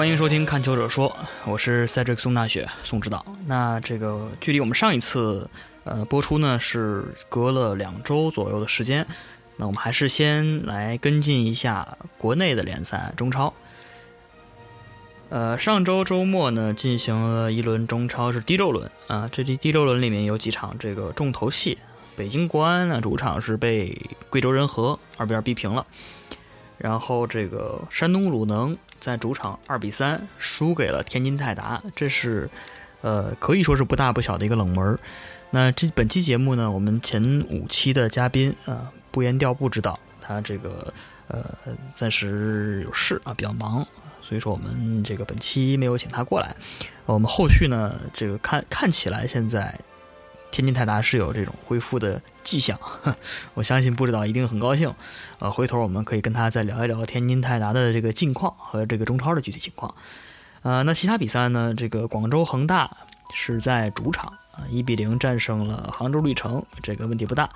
欢迎收听《看球者说》，我是赛哲克宋大雪宋指导。那这个距离我们上一次呃播出呢是隔了两周左右的时间，那我们还是先来跟进一下国内的联赛中超。呃，上周周末呢进行了一轮中超是第六轮啊，这第第六轮里面有几场这个重头戏。北京国安呢主场是被贵州人和二比二逼平了，然后这个山东鲁能。在主场二比三输给了天津泰达，这是，呃，可以说是不大不小的一个冷门。那这本期节目呢，我们前五期的嘉宾啊，不言调不知道他这个呃暂时有事啊，比较忙，所以说我们这个本期没有请他过来。我们后续呢，这个看看起来现在。天津泰达是有这种恢复的迹象，我相信不知道一定很高兴。呃，回头我们可以跟他再聊一聊天津泰达的这个近况和这个中超的具体情况。呃，那其他比赛呢？这个广州恒大是在主场啊，一比零战胜了杭州绿城，这个问题不大。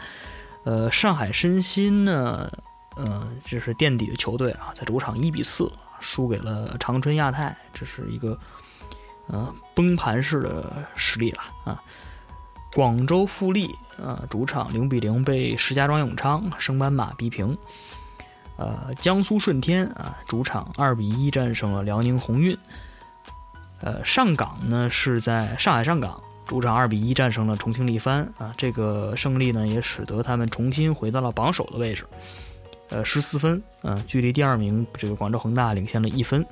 呃，上海申鑫呢，呃，这是垫底的球队啊，在主场一比四输给了长春亚泰，这是一个呃崩盘式的实力了啊。广州富力啊，主场零比零被石家庄永昌升班马逼平。呃，江苏舜天啊，主场二比一战胜了辽宁宏运。呃，上港呢是在上海上港主场二比一战胜了重庆力帆啊，这个胜利呢也使得他们重新回到了榜首的位置，呃，十四分啊，距离第二名这个广州恒大领先了一分。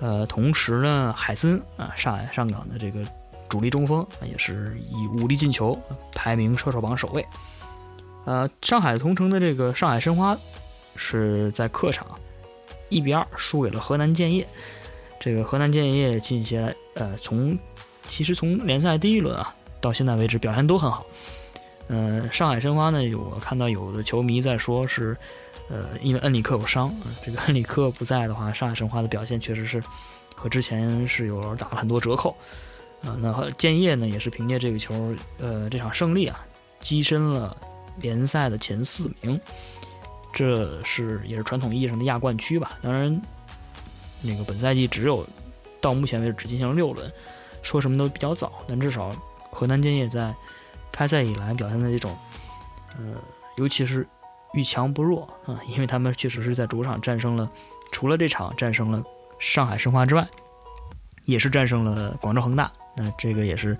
呃，同时呢，海森啊，上海上港的这个。主力中锋也是以五粒进球排名射手榜首位。呃，上海同城的这个上海申花是在客场一比二输给了河南建业。这个河南建业近些呃从其实从联赛第一轮啊到现在为止表现都很好。嗯，上海申花呢，我看到有的球迷在说是呃因为恩里克有伤，这个恩里克不在的话，上海申花的表现确实是和之前是有打了很多折扣。啊，那建业呢也是凭借这个球，呃，这场胜利啊，跻身了联赛的前四名，这是也是传统意义上的亚冠区吧。当然，那个本赛季只有到目前为止只进行了六轮，说什么都比较早。但至少河南建业在开赛以来表现的这种，呃，尤其是遇强不弱啊，因为他们确实是在主场战胜了，除了这场战胜了上海申花之外，也是战胜了广州恒大。那这个也是，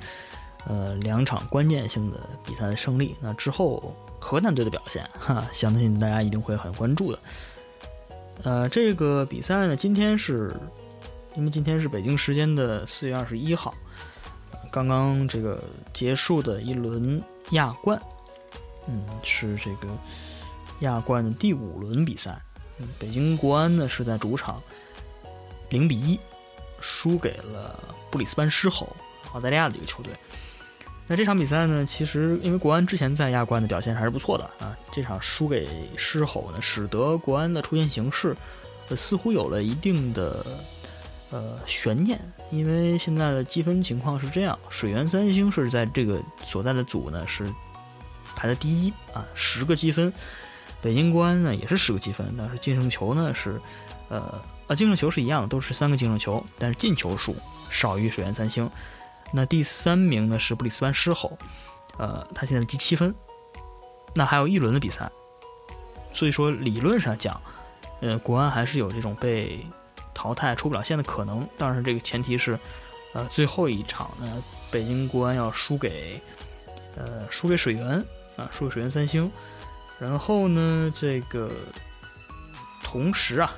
呃，两场关键性的比赛的胜利。那之后河南队的表现，哈，相信大家一定会很关注的。呃，这个比赛呢，今天是因为今天是北京时间的四月二十一号，刚刚这个结束的一轮亚冠，嗯，是这个亚冠的第五轮比赛。嗯，北京国安呢是在主场零比一输给了布里斯班狮吼。澳大利亚的一个球队，那这场比赛呢，其实因为国安之前在亚冠的表现还是不错的啊，这场输给狮吼呢，使得国安的出线形势呃似乎有了一定的呃悬念，因为现在的积分情况是这样，水源三星是在这个所在的组呢是排在第一啊，十个积分，北京国安呢也是十个积分，但是净胜球呢是呃呃净胜球是一样，都是三个净胜球，但是进球数少于水源三星。那第三名呢是布里斯班狮吼，呃，他现在积七分，那还有一轮的比赛，所以说理论上讲，呃，国安还是有这种被淘汰出不了线的可能。当然，这个前提是，呃，最后一场呢，北京国安要输给，呃，输给水源啊，输给水源三星，然后呢，这个同时啊，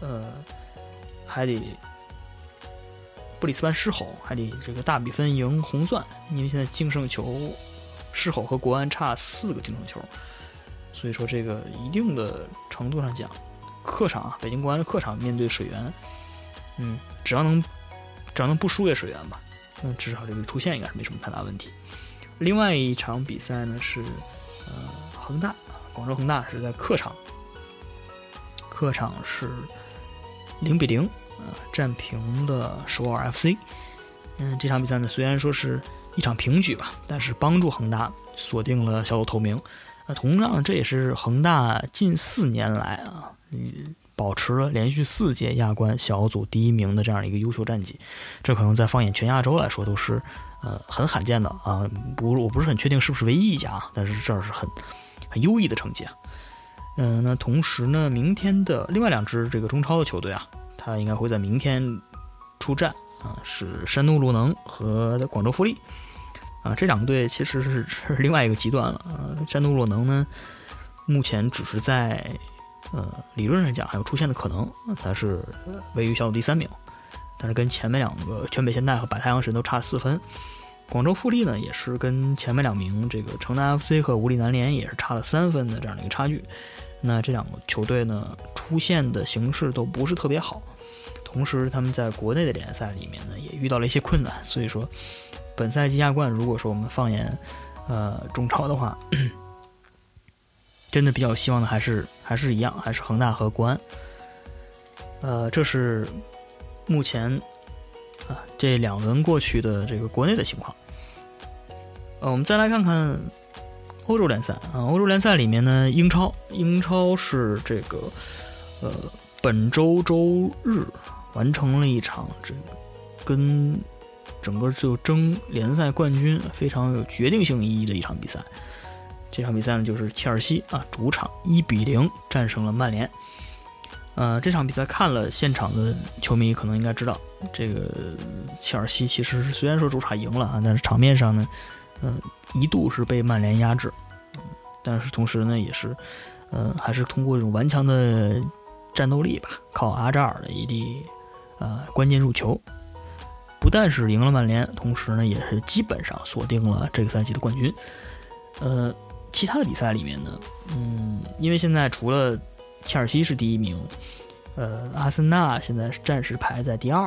呃，还得。布里斯班狮吼还得这个大比分赢红钻，因为现在净胜球，狮吼和国安差四个净胜球，所以说这个一定的程度上讲，客场啊，北京国安的客场面对水源，嗯，只要能只要能不输给水源吧，那至少这个出线应该是没什么太大问题。另外一场比赛呢是呃恒大，广州恒大是在客场，客场是零比零。呃，战平的首尔 FC。嗯，这场比赛呢，虽然说是一场平局吧，但是帮助恒大锁定了小组头名。那同样，这也是恒大近四年来啊，嗯，保持了连续四届亚冠小组第一名的这样一个优秀战绩，这可能在放眼全亚洲来说都是呃很罕见的啊。不，我不是很确定是不是唯一一家啊，但是这是很很优异的成绩啊。嗯，那同时呢，明天的另外两支这个中超的球队啊，他应该会在明天出战啊，是山东鲁能和广州富力啊。这两个队其实是是另外一个极端了啊。山东鲁能呢，目前只是在呃理论上讲还有出现的可能，它是位于小组第三名，但是跟前面两个全北现代和百太阳神都差了四分。广州富力呢，也是跟前面两名这个城南 FC 和无力南联也是差了三分的这样的一个差距。那这两个球队呢，出现的形势都不是特别好，同时他们在国内的联赛里面呢，也遇到了一些困难。所以说，本赛季亚冠，如果说我们放眼呃中超的话，真的比较希望的还是还是一样，还是恒大和国安。呃，这是目前啊这两轮过去的这个国内的情况。呃，我们再来看看欧洲联赛啊。欧洲联赛里面呢，英超，英超是这个呃本周周日完成了一场这跟整个就争联赛冠军非常有决定性意义的一场比赛。这场比赛呢，就是切尔西啊主场一比零战胜了曼联。呃，这场比赛看了现场的球迷可能应该知道，这个切尔西其实虽然说主场赢了啊，但是场面上呢。嗯，一度是被曼联压制，但是同时呢，也是，呃，还是通过这种顽强的战斗力吧，靠阿扎尔的一粒呃关键入球，不但是赢了曼联，同时呢，也是基本上锁定了这个赛季的冠军。呃，其他的比赛里面呢，嗯，因为现在除了切尔西是第一名，呃，阿森纳现在是暂时排在第二，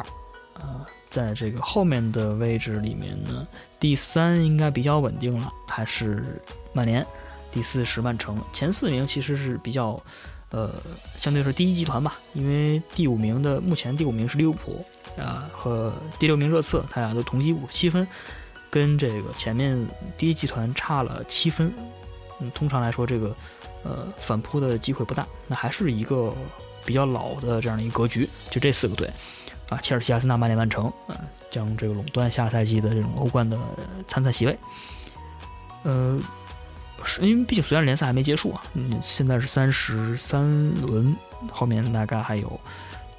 啊。在这个后面的位置里面呢，第三应该比较稳定了，还是曼联，第四是曼城，前四名其实是比较，呃，相对是第一集团吧，因为第五名的目前第五名是利物浦啊，和第六名热刺，他俩都同积五七分，跟这个前面第一集团差了七分，嗯，通常来说这个呃反扑的机会不大，那还是一个比较老的这样的一个格局，就这四个队。啊，切尔西、阿森纳、曼联、曼城，啊，将这个垄断下赛季的这种欧冠的参赛席位。呃，是因为毕竟虽然联赛还没结束啊，嗯，现在是三十三轮，后面大概还有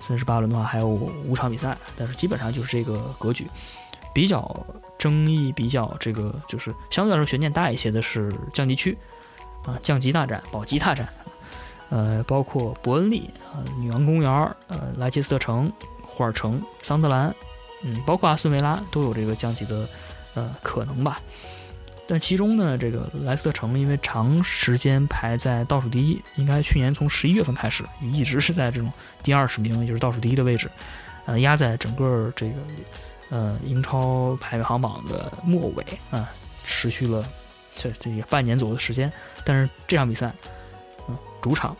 三十八轮的话还有五场比赛，但是基本上就是这个格局。比较争议、比较这个就是相对来说悬念大一些的是降级区，啊，降级大战、保级大战，呃，包括伯恩利、啊，女王公园、呃，莱切斯特城。霍尔城、桑德兰，嗯，包括阿斯维拉都有这个降级的呃可能吧。但其中呢，这个莱斯特城因为长时间排在倒数第一，应该去年从十一月份开始一直是在这种第二十名，也就是倒数第一的位置，呃，压在整个这个呃英超排行榜的末尾啊，持续了这这半年左右的时间。但是这场比赛，嗯，主场。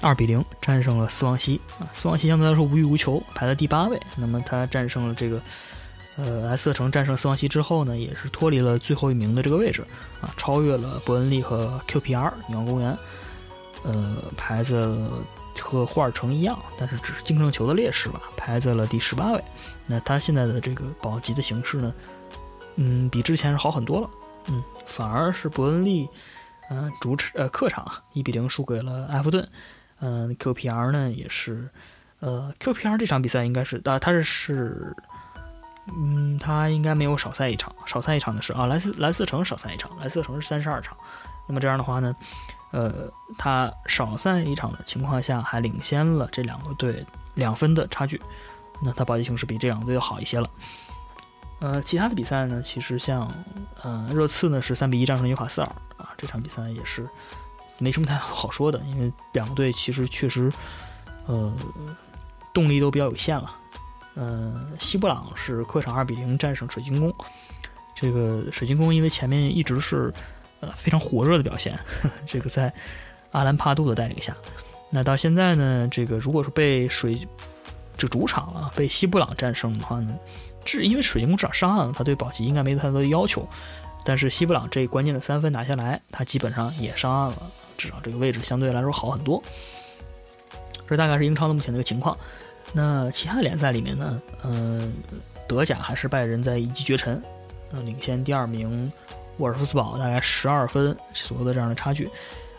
二比零战胜了斯旺西啊！斯旺西相对来说无欲无求，排在第八位。那么他战胜了这个，呃，莱斯特城战胜斯旺西之后呢，也是脱离了最后一名的这个位置啊，超越了伯恩利和 QPR 女王公园，呃，排在和霍尔城一样，但是只是净胜球的劣势吧，排在了第十八位。那他现在的这个保级的形式呢，嗯，比之前是好很多了。嗯，反而是伯恩利，嗯，主场呃客场一比零输给了埃弗顿。嗯，QPR 呢也是，呃，QPR 这场比赛应该是，啊，他是是，嗯，他应该没有少赛一场，少赛一场的是啊，莱斯莱斯城少赛一场，莱斯城是三十二场，那么这样的话呢，呃，他少赛一场的情况下还领先了这两个队两分的差距，那他保级形势比这两个队要好一些了。呃，其他的比赛呢，其实像，呃，热刺呢是三比一战胜纽卡斯尔啊，这场比赛也是。没什么太好说的，因为两个队其实确实，呃，动力都比较有限了。呃，西布朗是客场二比零战胜水晶宫，这个水晶宫因为前面一直是呃非常火热的表现，这个在阿兰帕杜的带领下，那到现在呢，这个如果是被水这主场啊被西布朗战胜的话呢，这因为水晶宫至少上岸了，他对保级应该没太多的要求，但是西布朗这关键的三分拿下来，他基本上也上岸了。至少这个位置相对来说好很多。这大概是英超的目前的一个情况。那其他联赛里面呢，呃，德甲还是拜仁在一骑绝尘，呃，领先第二名沃尔夫斯堡大概十二分左右的这样的差距。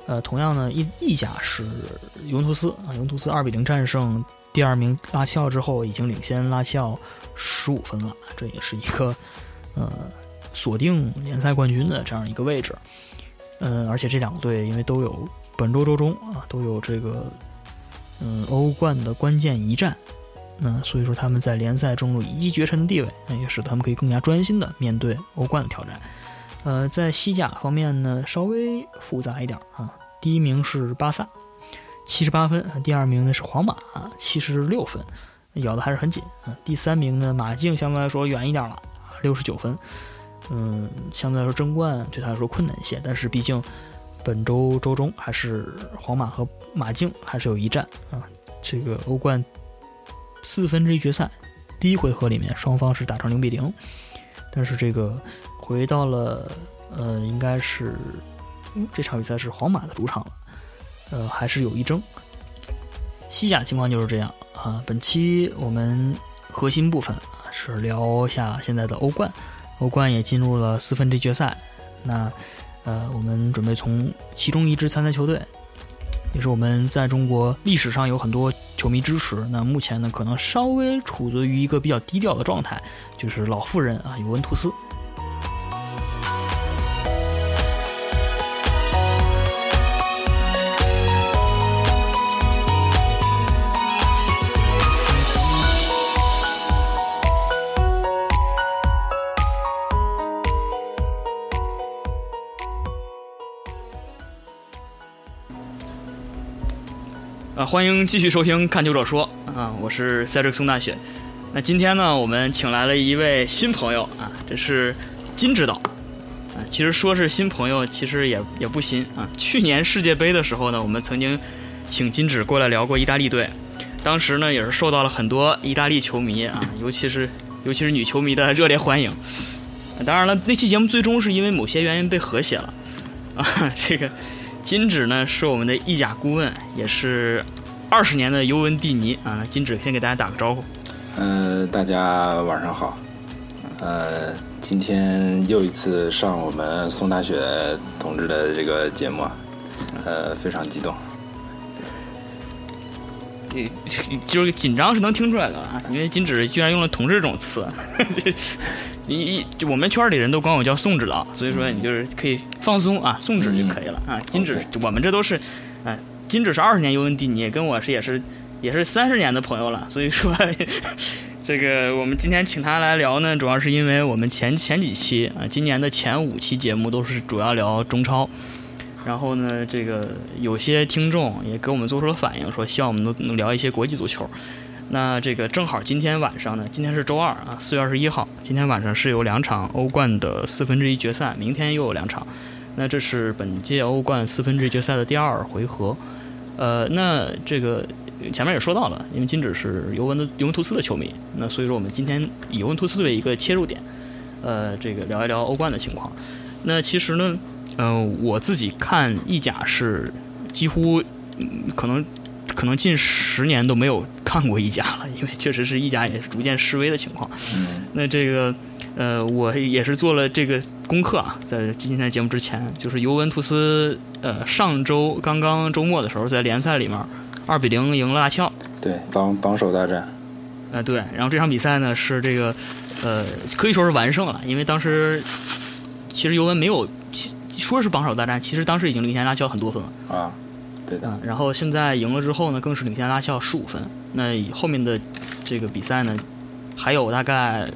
呃，同样呢，意意甲是尤文图斯啊，尤文图斯二比零战胜第二名拉齐奥之后，已经领先拉齐奥十五分了，这也是一个呃锁定联赛冠军的这样一个位置。嗯，而且这两个队因为都有本周周中啊，都有这个嗯欧冠的关键一战，那所以说他们在联赛中有一骑绝尘的地位，那也使得他们可以更加专心的面对欧冠的挑战。呃，在西甲方面呢，稍微复杂一点啊。第一名是巴萨，七十八分；第二名呢是皇马，七十六分，咬的还是很紧。啊，第三名呢马竞相对来说远一点了，六十九分。嗯，相对来说争冠对他来说困难一些，但是毕竟本周周中还是皇马和马竞还是有一战啊。这个欧冠四分之一决赛第一回合里面双方是打成零比零，但是这个回到了呃应该是。这场比赛是皇马的主场了，呃，还是有一争。西甲情况就是这样啊。本期我们核心部分是聊一下现在的欧冠，欧冠也进入了四分之一决赛。那呃，我们准备从其中一支参赛球队，也是我们在中国历史上有很多球迷支持。那目前呢，可能稍微处于一个比较低调的状态，就是老妇人啊，尤文图斯。欢迎继续收听《看球者说》啊，我是赛瑞克松大雪。那今天呢，我们请来了一位新朋友啊，这是金指导啊。其实说是新朋友，其实也也不新啊。去年世界杯的时候呢，我们曾经请金指过来聊过意大利队，当时呢也是受到了很多意大利球迷啊，尤其是尤其是女球迷的热烈欢迎。当然了，那期节目最终是因为某些原因被和谐了啊，这个。金指呢是我们的意甲顾问，也是二十年的尤文蒂尼啊。金指先给大家打个招呼。嗯，大家晚上好。呃，今天又一次上我们宋大雪同志的这个节目，呃，非常激动。就是紧张是能听出来的啊，因为金指居然用了“同志”这种词。你就我们圈里人都管我叫宋指导，所以说你就是可以放松啊，宋指就可以了啊。金指，我们这都是，哎，金指是二十年尤文蒂尼，跟我是也是也是三十年的朋友了。所以说，这个我们今天请他来聊呢，主要是因为我们前前几期啊，今年的前五期节目都是主要聊中超，然后呢，这个有些听众也给我们做出了反应，说希望我们能能聊一些国际足球。那这个正好今天晚上呢，今天是周二啊，四月二十一号，今天晚上是有两场欧冠的四分之一决赛，明天又有两场。那这是本届欧冠四分之一决赛的第二回合。呃，那这个前面也说到了，因为金指是尤文的尤文图斯的球迷，那所以说我们今天以尤文图斯为一个切入点，呃，这个聊一聊欧冠的情况。那其实呢，呃，我自己看意甲是几乎可能。可能近十年都没有看过意甲了，因为确实是意甲也是逐渐式微的情况。那这个，呃，我也是做了这个功课啊，在今天的节目之前，就是尤文图斯，呃，上周刚刚周末的时候，在联赛里面二比零赢了拉齐奥。对，榜榜首大战。呃，对，然后这场比赛呢是这个，呃，可以说是完胜了，因为当时其实尤文没有说是榜首大战，其实当时已经领先拉齐奥很多分了。啊。嗯，然后现在赢了之后呢，更是领先拉齐奥十五分。那后面的这个比赛呢，还有大概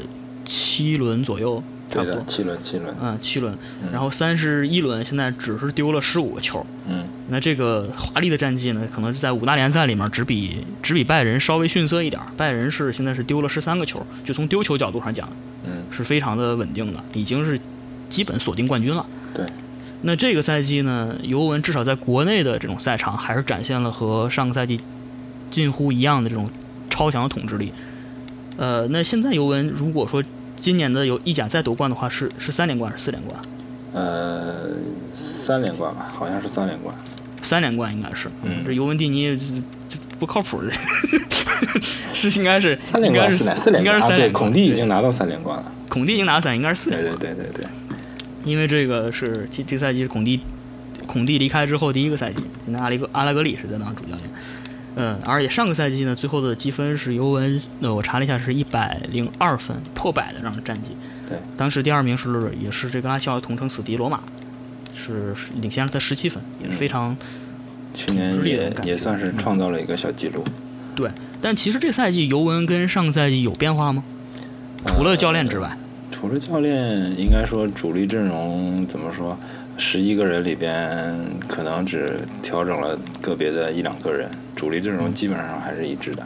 七轮左右，差不多七轮七轮。嗯，七轮。然后三十一轮现在只是丢了十五个球。嗯。那这个华丽的战绩呢，可能是在五大联赛里面只比只比拜仁稍微逊色一点。拜仁是现在是丢了十三个球，就从丢球角度上讲，嗯，是非常的稳定的，已经是基本锁定冠军了。对。那这个赛季呢，尤文至少在国内的这种赛场，还是展现了和上个赛季近乎一样的这种超强的统治力。呃，那现在尤文如果说今年的有意甲再夺冠的话，是是三连冠还，是四连冠？呃，三连冠吧，好像是三连冠。三连冠应该是。嗯。这尤文蒂尼不靠谱，是应该是三连冠，是四连冠啊！对，孔蒂已经拿到三连冠了，孔蒂已经拿到三，应该是四连冠。对对对对对，因为这个是这这赛季是孔蒂孔蒂离开之后第一个赛季，那阿里格阿拉格里是在当主教练。嗯，而且上个赛季呢，最后的积分是尤文，呃，我查了一下，是一百零二分，破百的这样的战绩。对，当时第二名是也是这个拉齐奥同城死敌罗马，是领先了他十七分，也是非常。去年也也算是创造了一个小记录。对，但其实这赛季尤文跟上个赛季有变化吗？除了教练之外？除了教练，应该说主力阵容怎么说？十一个人里边，可能只调整了个别的一两个人，主力阵容基本上还是一致的。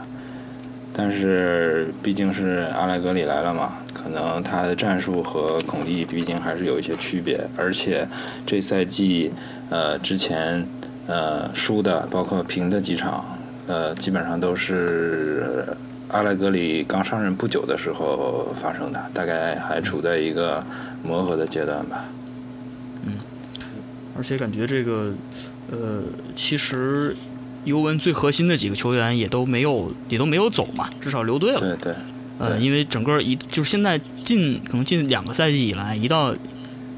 但是毕竟是阿莱格里来了嘛，可能他的战术和孔蒂毕竟还是有一些区别。而且这赛季，呃，之前呃输的，包括平的几场，呃，基本上都是阿莱格里刚上任不久的时候发生的，大概还处在一个磨合的阶段吧。嗯而且感觉这个，呃，其实尤文最核心的几个球员也都没有，也都没有走嘛，至少留队了。对对。呃，因为整个一就是现在近可能近两个赛季以来，一到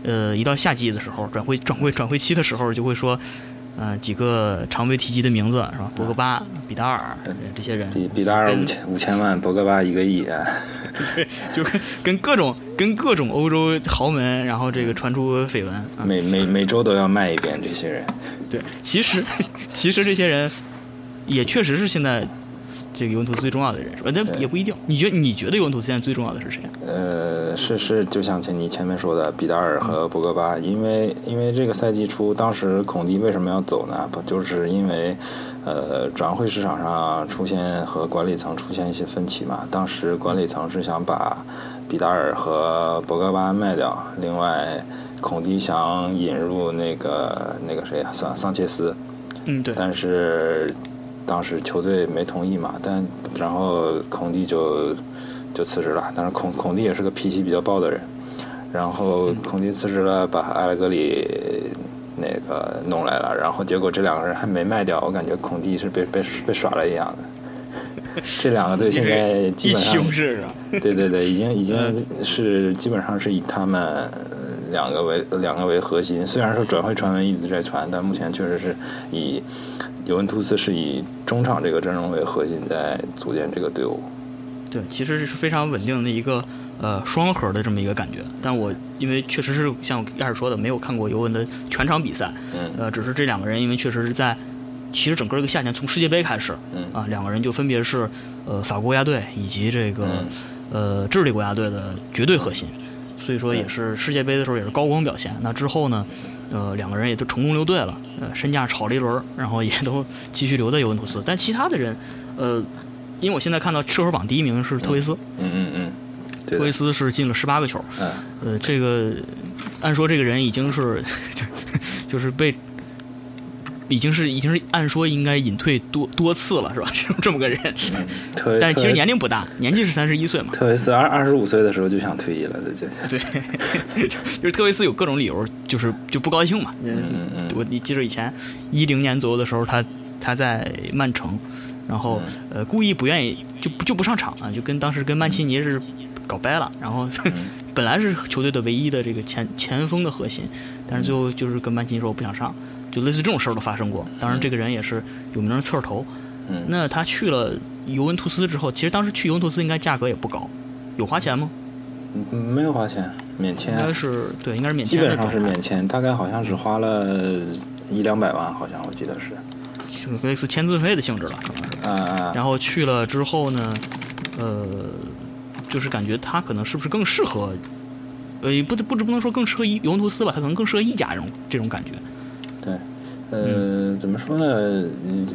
呃一到夏季的时候，转会转会转会期的时候，就会说。嗯，几个常被提及的名字是吧？博格巴、比达尔这些人。比比达尔五千五千万，博格巴一个亿。对，就跟跟各种跟各种欧洲豪门，然后这个传出绯闻。每每每周都要卖一遍这些人。对，其实 其实这些人也确实是现在。这个尤文图斯最重要的人是吧？那也不一定。你觉得你觉得尤文图斯现在最重要的是谁？呃，是是，就像前你前面说的，比达尔和博格巴，因为因为这个赛季初，当时孔蒂为什么要走呢？不就是因为呃转会市场上出现和管理层出现一些分歧嘛？当时管理层是想把比达尔和博格巴卖掉，另外孔蒂想引入那个那个谁啊，桑桑切斯。嗯，对。但是。当时球队没同意嘛，但然后孔蒂就就辞职了。但是孔孔蒂也是个脾气比较暴的人，然后孔蒂辞职了，把埃莱格里那个弄来了，然后结果这两个人还没卖掉，我感觉孔蒂是被被被耍了一样的。这两个队现在基本上对对对，已经已经是基本上是以他们两个为两个为核心。虽然说转会传闻一直在传，但目前确实是以。尤文图斯是以中场这个阵容为核心在组建这个队伍，对，其实是非常稳定的一个呃双核的这么一个感觉。但我因为确实是像开始说的，没有看过尤文的全场比赛，嗯，呃，只是这两个人因为确实是在其实整个一个夏天从世界杯开始，嗯啊，两个人就分别是呃法国国家队以及这个呃智利国家队的绝对核心，所以说也是世界杯的时候也是高光表现。那之后呢？呃，两个人也都成功留队了，呃，身价炒了一轮，然后也都继续留在尤文图斯。但其他的人，呃，因为我现在看到射手榜第一名是特维斯，嗯嗯嗯，特维斯是进了十八个球，嗯，呃，这个按说这个人已经是就 就是被。已经是已经是按说应该隐退多多次了，是吧？这 这么个人，但其实年龄不大，年纪是三十一岁嘛。特维斯二二十五岁的时候就想退役了，对 对，就是特维斯有各种理由，就是就不高兴嘛。嗯嗯。我你记得以前一零年左右的时候，他他在曼城，然后呃故意不愿意就就不上场啊，就跟当时跟曼奇尼是搞掰了，然后本来是球队的唯一的这个前前锋的核心，但是最后就是跟曼奇尼说我不想上。就类似这种事儿都发生过，当然这个人也是有名的刺儿头。嗯，那他去了尤文图斯之后，其实当时去尤文图斯应该价格也不高，有花钱吗？嗯，没有花钱，免签。应该是对，应该是免签。基本上是免签，大概好像只花了一两百万，好像我记得是。就类似签字费的性质了，可能是。啊啊。然后去了之后呢，呃，就是感觉他可能是不是更适合，呃，不不不能说更适合尤文图斯吧，他可能更适合意甲这种这种感觉。对，呃，怎么说呢？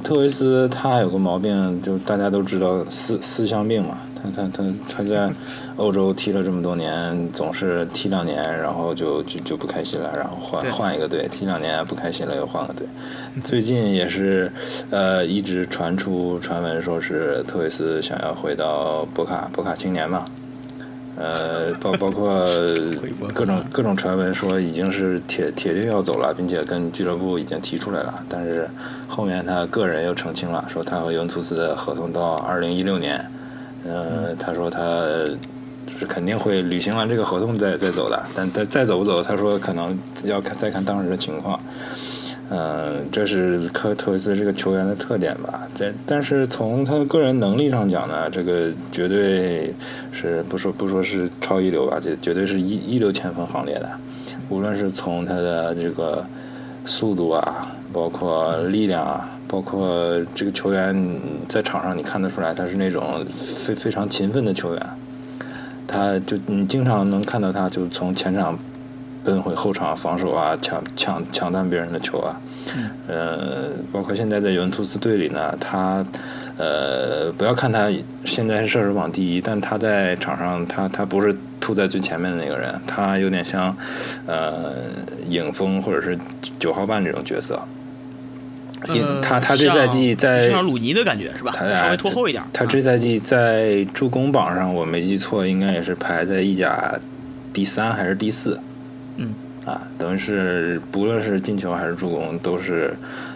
特维斯他有个毛病，就大家都知道思思乡病嘛。他他他他在欧洲踢了这么多年，总是踢两年，然后就就就不开心了，然后换换一个队，踢两年不开心了又换个队。最近也是，呃，一直传出传闻说是特维斯想要回到博卡博卡青年嘛。呃，包包括各种各种传闻说已经是铁铁定要走了，并且跟俱乐部已经提出来了。但是后面他个人又澄清了，说他和尤文图斯的合同到二零一六年。呃，他说他是肯定会履行完这个合同再再走的，但再再走不走，他说可能要看再看当时的情况。嗯，这是科特维斯这个球员的特点吧？但但是从他个人能力上讲呢，这个绝对是不说不说是超一流吧，这绝对是一一流前锋行列的。无论是从他的这个速度啊，包括力量啊，包括这个球员在场上你看得出来，他是那种非非常勤奋的球员。他就你经常能看到他，就从前场。奔回后场防守啊，抢抢抢断别人的球啊，呃，包括现在在尤文图斯队里呢，他呃，不要看他现在是射手榜第一，但他在场上他他不是突在最前面的那个人，他有点像呃影锋或者是九号半这种角色。他他这赛季在像鲁尼的感觉是吧？他稍微拖后一点。他这赛季在助攻榜上，我没记错，应该也是排在意甲第三还是第四。嗯啊，等于是不论是进球还是助攻，都是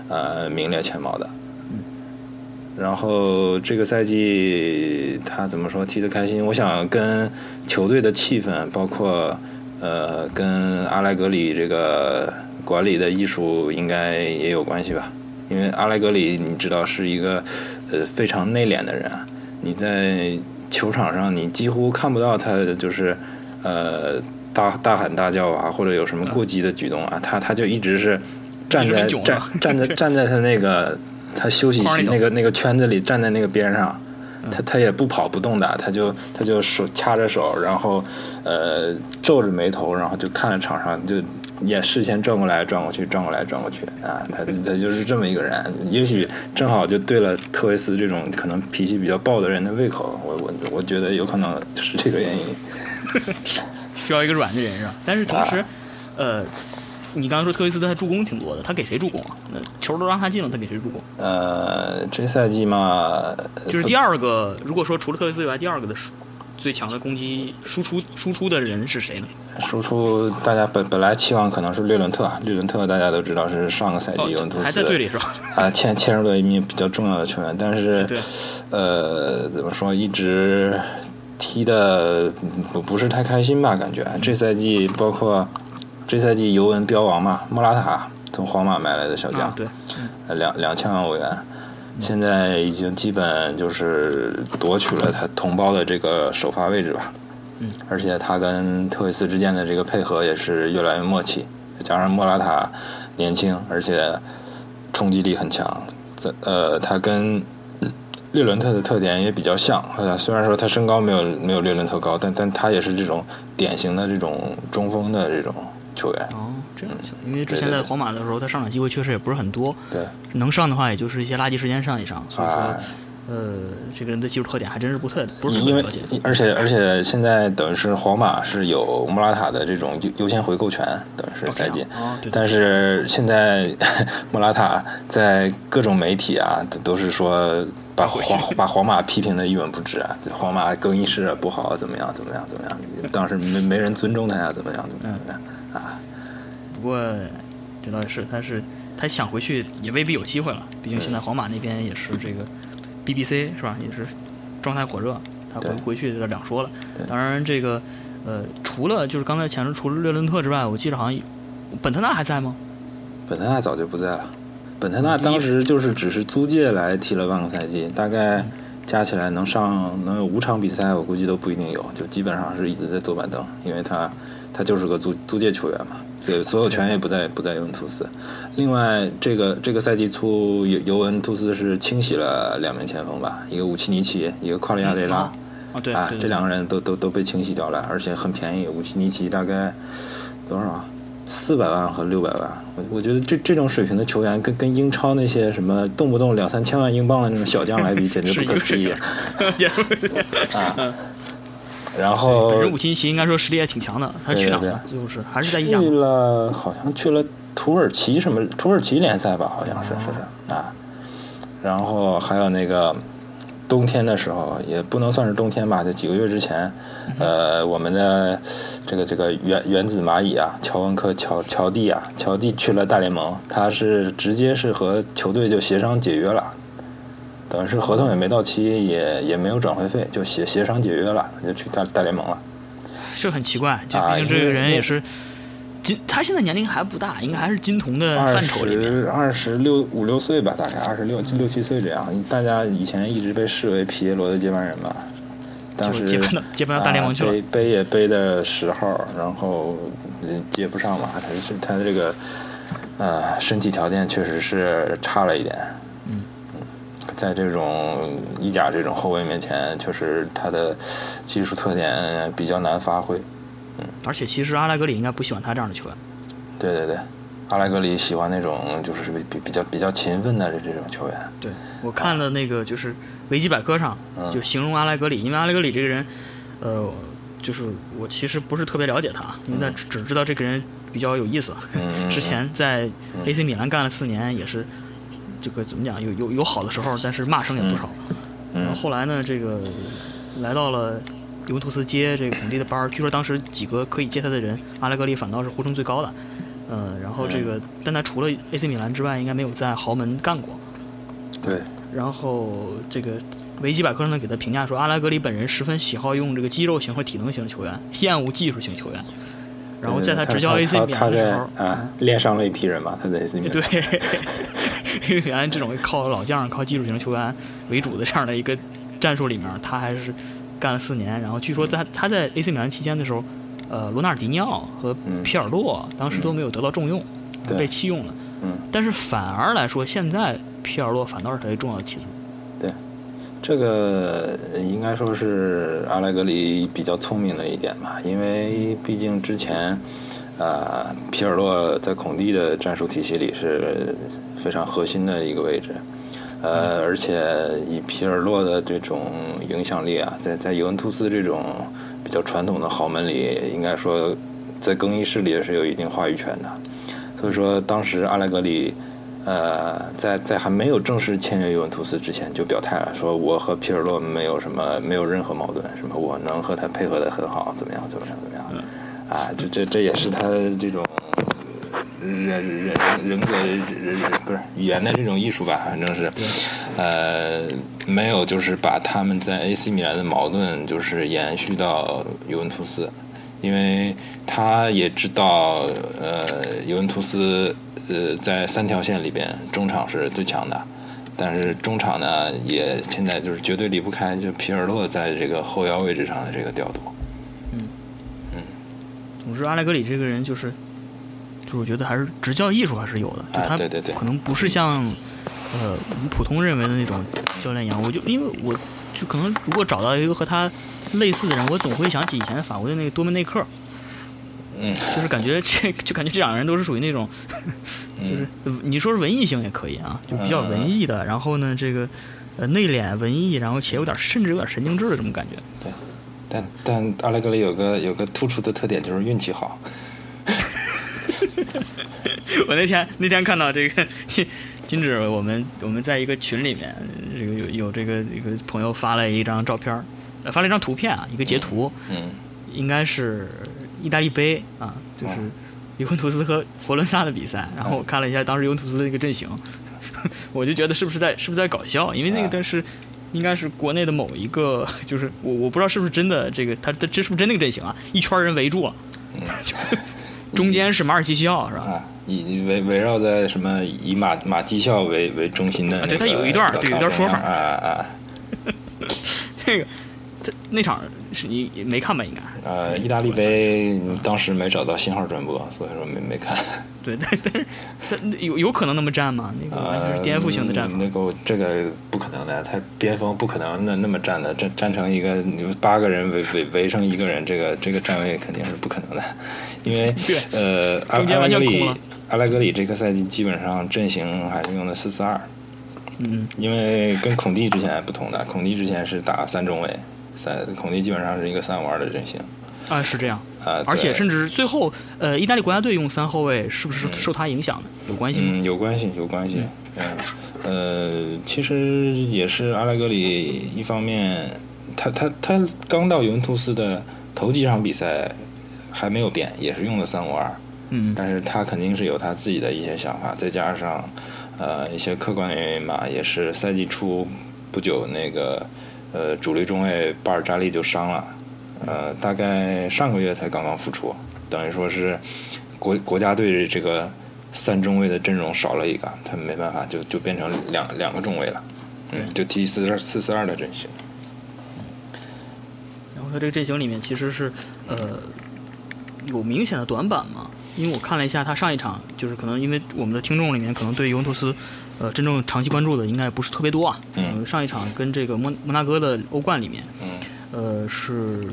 呃名列前茅的。嗯，然后这个赛季他怎么说踢得开心？我想跟球队的气氛，包括呃跟阿莱格里这个管理的艺术应该也有关系吧。因为阿莱格里你知道是一个呃非常内敛的人，你在球场上你几乎看不到他就是呃。大大喊大叫啊，或者有什么过激的举动啊，他他就一直是站在站站在站在他那个他休息席那个那个圈子里，站在那个边上，他他也不跑不动的，他就他就手掐着手，然后呃皱着眉头，然后就看着场上，就也视线转过来转过去，转过来转过去啊，他他就是这么一个人，也许正好就对了特维斯这种可能脾气比较暴的人的胃口，我我我觉得有可能是这个原因。需要一个软的人是吧？但是同时，呃，你刚刚说特维斯他助攻挺多的，他给谁助攻啊？那球都让他进了，他给谁助攻？呃，这赛季嘛，就是第二个。如果说除了特维斯以外，第二个的最强的攻击输出输出的人是谁呢？输出大家本本来期望可能是略伦特，略伦特大家都知道是上个赛季尤文图斯还在队里是吧？啊，切切入了一名比较重要的球员，但是呃，怎么说一直。踢的不不是太开心吧？感觉这赛季包括这赛季尤文标王嘛，莫拉塔从皇马买来的小将，对，两两千万欧元，现在已经基本就是夺取了他同胞的这个首发位置吧。嗯，而且他跟特维斯之间的这个配合也是越来越默契，加上莫拉塔年轻，而且冲击力很强，在呃，他跟。略伦特的特点也比较像，虽然说他身高没有没有列伦特高，但但他也是这种典型的这种中锋的这种球员。哦，这样行，因为之前在皇马的时候，他上场机会确实也不是很多。对，能上的话，也就是一些垃圾时间上一上。所以说，呃，这个人的技术特点还真是不特不是特别了解。而且而且现在等于是皇马是有莫拉塔的这种优优先回购权，等于是赛季。哦，对。但是现在 莫拉塔在各种媒体啊，都是说。把皇把皇马批评的一文不值啊！皇马更衣室不好，怎么样？怎么样？怎么样？当时没没人尊重他呀？怎么样？怎么样？啊！不过这倒也是，他是他想回去也未必有机会了。毕竟现在皇马那边也是这个 BBC 是吧？也是状态火热，他回不回去这两说了。当然，这个呃，除了就是刚才前面除了略伦特之外，我记得好像本特纳还在吗？本特纳早就不在了。本特纳当时就是只是租借来踢了半个赛季，大概加起来能上能有五场比赛，我估计都不一定有，就基本上是一直在坐板凳，因为他他就是个租租借球员嘛，对，所有权也不在不在尤文图斯。另外，这个这个赛季初尤尤文图斯是清洗了两名前锋吧，一个武奇尼奇，一个夸利亚雷拉，啊对，啊这两个人都都都被清洗掉了，而且很便宜，武奇尼奇大概多少？四百万和六百万，我我觉得这这种水平的球员跟跟英超那些什么动不动两三千万英镑的那种小将来比，简直不可思议啊！然后本身武奇奇应该说实力也挺强的，他去哪了？就是还是在意甲去了，好像去了土耳其什么土耳其联赛吧？好像是是是啊。然后还有那个冬天的时候，也不能算是冬天吧，就几个月之前，呃，我们的这个这个原原子蚂蚁啊，乔文科乔乔蒂啊，乔蒂去了大联盟，他是直接是和球队就协商解约了，等于是合同也没到期，也也没有转会费，就协协商解约了，就去大大联盟了。这很奇怪，毕竟这个人也是金，他现在年龄还不大，应该还是金童的二范畴里面。十二十六五六岁吧，大概二十六六七岁这样。大家以前一直被视为皮耶罗的接班人吧，当时就接班到接班到大联盟去了啊背背也背的十号，然后嗯接不上嘛，他是他这个呃身体条件确实是差了一点。嗯在这种意甲这种后卫面前，确实他的技术特点比较难发挥。而且其实阿莱格里应该不喜欢他这样的球员。对对对，阿莱格里喜欢那种就是比比比较比较勤奋的这这种球员。对我看了那个就是维基百科上嗯就形容阿莱格里，因为阿莱格里这个人，呃，就是我其实不是特别了解他，因为他只只知道这个人比较有意思。嗯，之前在嗯 AC 米兰干了四年，也是这个怎么讲，有有有好的时候，但是骂声也不少。然后嗯后来呢，这个来到了尤文图斯接这个孔蒂的班儿，据说当时几个可以接他的人，阿莱格里反倒是呼声最高的。呃，然后这个，但他除了 AC 米兰之外，应该没有在豪门干过。对，然后这个维基百科上呢给他评价说，阿莱格里本人十分喜好用这个肌肉型和体能型球员，厌恶技术型球员。然后在他执教 AC 米兰的时候，嗯啊练伤了一批人吧，他在 AC 米兰。对，AC 米兰这种靠老将、靠技术型球员为主的这样的一个战术里面，他还是干了四年。然后据说在他在 AC 米兰期间的时候，呃，罗纳尔迪尼奥和嗯皮尔洛当时都没有得到重用，对被弃用了。嗯，但是反而来说，现在皮尔洛反倒是特别重要的棋子。对这个应该说是阿莱格里比较聪明的一点吧，因为毕竟之前，呃，皮尔洛在孔蒂的战术体系里是非常核心的一个位置，呃，而且以皮尔洛的这种影响力啊，在在尤文图斯这种比较传统的豪门里，应该说在更衣室里也是有一定话语权的，所以说当时阿莱格里。呃，在在还没有正式签约尤文图斯之前就表态了，说我和皮尔洛没有什么没有任何矛盾，什么我能和他配合的很好，怎么样怎么样怎么样，啊，这这这也是他这种人人人格人人不是语言的这种艺术吧，反正是，呃，没有就是把他们在 AC 米兰的矛盾就是延续到尤文图斯，因为他也知道，呃，尤文图斯呃在三条线里边中场是最强的，但是中场呢也现在就是绝对离不开就皮尔洛在这个后腰位置上的这个调度。嗯总之，阿莱格里这个人就是，就是我觉得还是执教艺术还是有的，就啊他可能不是像呃我们普通认为的那种教练一样，我就因为我就可能如果找到一个和他类似的人，我总会想起以前法国的那个多梅内克，嗯，就是感觉这 就感觉这两个人都是属于那种，就是你说是文艺型也可以啊，就比较文艺的，然后呢这个呃内敛文艺，然后且有点甚至有点神经质的这种感觉。对但但阿莱格里有个有个突出的特点就是运气好。我那天那天看到这个 金金指，我们我们在一个群里面，这个有有这个一个朋友发了一张照片儿，呃发了一张图片啊，一个截图，嗯应该是意大利杯啊，就是尤文图斯和佛伦萨的比赛。然后我看了一下当时尤文图斯的那个阵型，我就觉得是不是在是不是在搞笑？因为那个啊但是。应该是国内的某一个，就是我我不知道是不是真的，这个他他这是不是真那个阵型啊？一圈人围住了，嗯中间是马尔基西奥是吧？啊，以围围绕在什么以马马绩效为为中心的那个啊对他有一段对有一段说法啊啊。那个他那场是你没看吧？应该呃，意大利杯当时没找到信号转播，所以说没没看。对，但但是他有有可能那么站吗？那个完全呃，是颠覆性的战法。那个这个不可能的，他边锋不可能那那么站的，站站成一个八个人围围围成一个人，这个这个站位肯定是不可能的，因为 对呃，阿阿莱格里阿莱格里这个赛季基本上阵型还是用的四四二，嗯，因为跟孔蒂之前不同的，孔蒂之前是打三中卫，三孔蒂基本上是一个三五二的阵型啊是这样，啊，而且甚至最后呃，意大利国家队用三后卫是不是受他影响的？有关系吗？嗯，有关系，有关系。嗯，呃，其实也是阿莱格里一方面，他他他刚到尤文图斯的头几场比赛还没有变，也是用的三五二，嗯但是他肯定是有他自己的一些想法，再加上呃一些客观原因吧，也是赛季初不久那个呃主力中卫巴尔扎利就伤了，呃大概上个月才刚刚复出，等于说是国国家队这个三中卫的阵容少了一个，他没办法就就变成两两个中卫了，嗯，就踢四四四四二的阵型，然后他这个阵型里面其实是呃有明显的短板嘛，因为我看了一下他上一场，就是可能因为我们的听众里面可能对尤文图斯呃真正长期关注的应该不是特别多啊。嗯呃上一场跟这个摩摩纳哥的欧冠里面，嗯呃是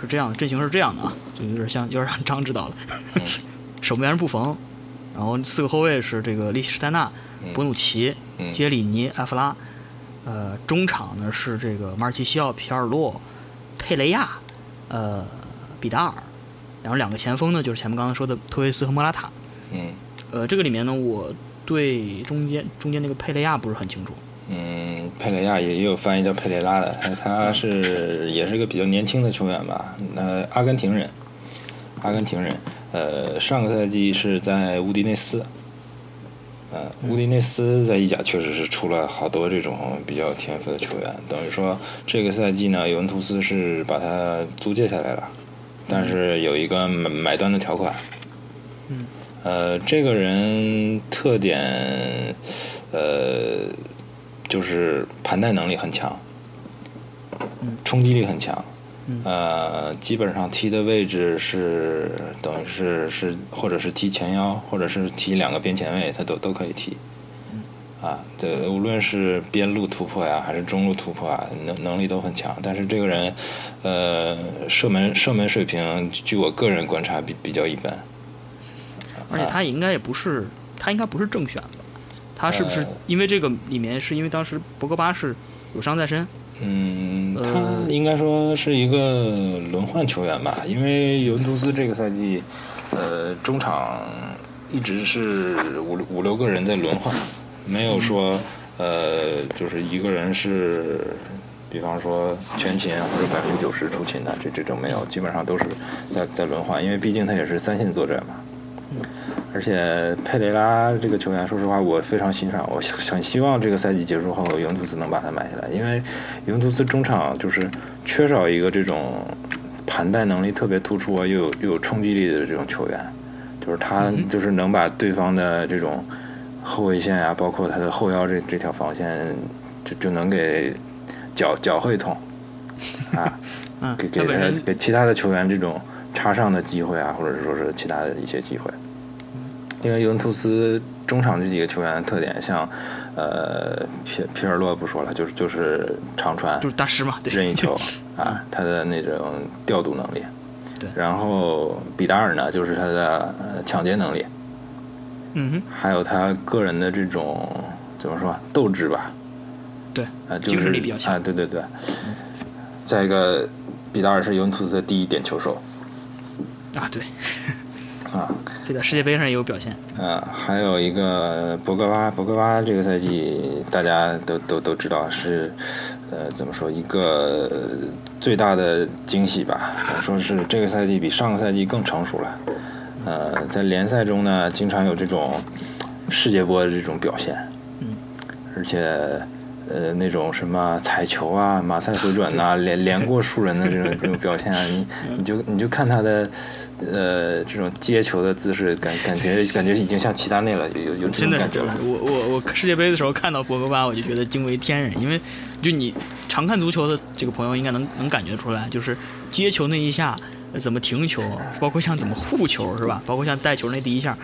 是这样，阵型是这样的啊，就有点像有点让张指导了。嗯 守门员是布冯，然后四个后卫是这个利希施泰纳、嗯博努奇、嗯杰里尼、埃弗拉，呃，中场呢是这个马尔奇西奥、皮尔洛、佩雷亚，呃，比达尔，然后两个前锋呢就是前面刚刚说的托维斯和莫拉塔。嗯呃，这个里面呢，我对中间中间那个佩雷亚不是很清楚。嗯，佩雷亚也也有翻译叫佩雷拉的，他他是也是个比较年轻的球员吧，那阿根廷人，阿根廷人，呃，上个赛季是在乌迪内斯，呃，乌迪内斯在意甲确实是出了好多这种比较有天赋的球员，等于说这个赛季呢，尤文图斯是把他租借下来了，但是有一个买买断的条款，嗯，呃，这个人特点，呃，就是盘带能力很强，嗯冲击力很强，嗯呃，基本上踢的位置是等于是是或者是踢前腰，或者是踢两个边前卫，他都都可以踢。啊，对，无论是边路突破呀，还是中路突破啊，能能力都很强。但是这个人，呃，射门射门水平，据我个人观察比比较一般。而且他应该也不是，他应该不是正选吧？他是不是呃因为这个里面是因为当时博格巴是有伤在身？嗯，呃他应该说是一个轮换球员吧，因为尤文图斯这个赛季，呃，中场一直是五五六个人在轮换，没有说呃，就是一个人是，比方说全勤或者百分之九十出勤的，这这种没有，基本上都是在在轮换，因为毕竟他也是三线作战嘛。而且佩雷拉这个球员，说实话我非常欣赏，我很希望这个赛季结束后，尤文图斯能把他买下来，因为尤文图斯中场就是缺少一个这种盘带能力特别突出啊，又有又有冲击力的这种球员，就是他就是能把对方的这种后卫线啊，包括他的后腰这这条防线，就就能给搅搅和一通 啊，嗯，给给他给其他的球员这种插上的机会啊，或者说是其他的一些机会。因为尤文图斯中场这几个球员的特点，像呃皮皮尔洛不说了，就是就是长传就、是大师嘛，对，任意球 啊，他的那种调度能力。对然后比达尔呢，就是他的呃抢劫能力，嗯哼，还有他个人的这种怎么说斗志吧。对，啊，就是力比较强啊，对对对。再一个，比达尔是尤文图斯的第一点球手啊，对，啊。这在世界杯上也有表现。呃，还有一个博格巴，博格巴这个赛季大家都都都知道是，呃，怎么说一个最大的惊喜吧？说是这个赛季比上个赛季更成熟了。呃，在联赛中呢，经常有这种世界波的这种表现，嗯，而且呃那种什么踩球啊、马赛回转呐、连连过数人的这种这种表现啊，你你就你就看他的呃这种接球的姿势，感感觉感觉已经像齐达内了，有有有这真的是种感觉了。我我我世界杯的时候看到博格巴，我就觉得惊为天人，因为就你常看足球的这个朋友应该能能感觉出来，就是接球那一下呃怎么停球，包括像怎么护球是吧？包括像带球那第一下，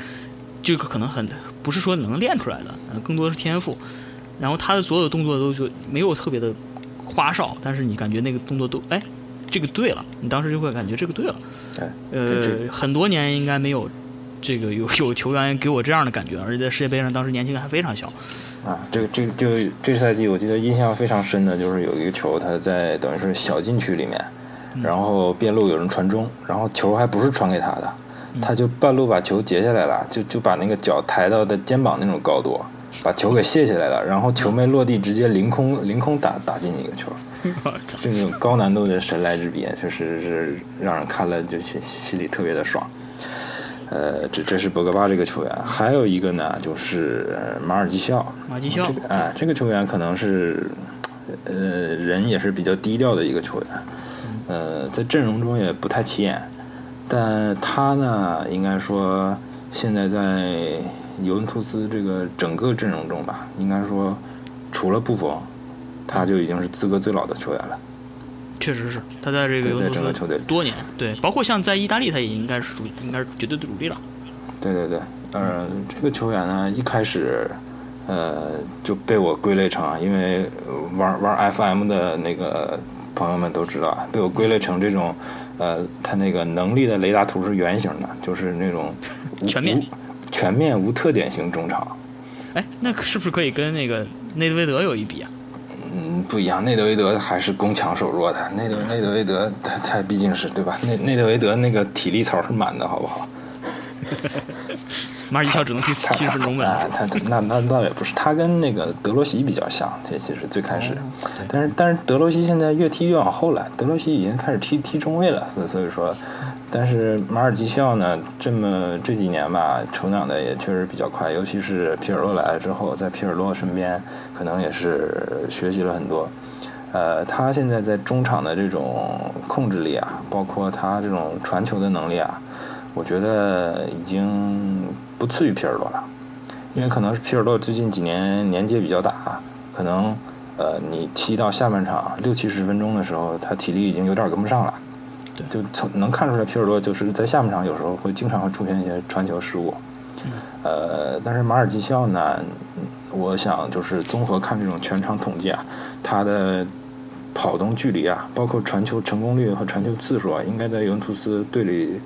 这个可能很不是说能练出来的，呃更多的是天赋。然后他的所有动作都就没有特别的花哨，但是你感觉那个动作都哎，这个对了，你当时就会感觉这个对了。对，呃，很多年应该没有这个有有球员给我这样的感觉，而且在世界杯上当时年轻还非常小。啊，这个这个就这赛季我记得印象非常深的就是有一个球，他在等于是小禁区里面，然后边路有人传中，然后球还不是传给他的，他就半路把球截下来了，就就把那个脚抬到的肩膀那种高度，把球给卸下来了，然后球没落地，直接凌空凌空打打进一个球，这种高难度的神来之笔，确实是让人看了就心心里特别的爽。呃，这这是博格巴这个球员，还有一个呢，就是马尔基肖。马尔基肖，这个哎，这个球员可能是呃人也是比较低调的一个球员，呃，在阵容中也不太起眼，但他呢，应该说现在在尤文图斯这个整个阵容中吧，应该说除了布冯，他就已经是资格最老的球员了。确实是，他在这个在整个球队多年，对，包括像在意大利，他也应该是主，应该是绝对的主力了。对对对，呃，这个球员呢，一开始，呃，就被我归类成啊，因为玩玩 FM 的那个朋友们都知道，被我归类成这种，呃，他那个能力的雷达图是圆形的，就是那种全面全面无特点型中场。哎，那是不是可以跟那个内德维德有一比啊？嗯，不一样，内德维德还是攻强守弱的。内德内德维德他他毕竟是对吧？内内德维德那个体力槽是满的，好不好？马尔基肖只能踢七十分钟呗。啊，他那那倒也不是，他跟那个德罗西比较像。这其实最开始，但是但是德罗西现在越踢越往后了。德罗西已经开始踢踢中卫了，所以所以说，但是马尔基肖呢，这么这几年吧，成长的也确实比较快。尤其是皮尔洛来了之后，在皮尔洛身边，可能也是学习了很多。呃，他现在在中场的这种控制力啊，包括他这种传球的能力啊。我觉得已经不次于皮尔洛了，因为可能是皮尔洛最近几年年纪比较大，可能呃你踢到下半场六七十分钟的时候，他体力已经有点跟不上了。对，就从能看出来皮尔洛就是在下半场有时候会经常会出现一些传球失误。呃，但是马尔基肖呢，我想就是综合看这种全场统计啊，他的跑动距离啊，包括传球成功率和传球次数啊，应该在尤文图斯队里。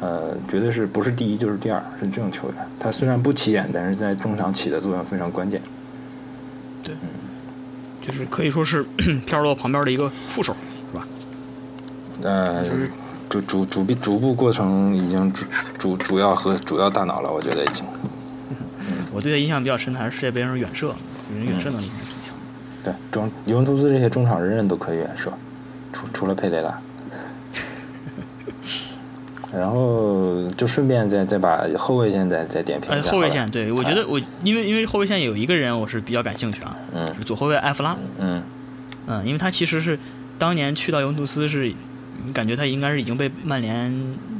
呃，绝对是不是第一就是第二，是这种球员。他虽然不起眼，但是在中场起的作用非常关键。对，就是可以说是 皮尔洛旁边的一个副手？呃，就是主主主主逐步过程已经主主主要和主要大脑了，我觉得已经。嗯，我对他印象比较深的还是世界杯上远射，人远射能力还是挺强。对，中尤文图斯这些中场人人都可以远射，除除了佩雷拉。然后就顺便再再把后卫线再再点评一下。后卫线，对我觉得我因为因为后卫线有一个人我是比较感兴趣啊，嗯，左后卫埃弗拉，嗯嗯，因为他其实是当年去到尤文图斯是，你感觉他应该是已经被曼联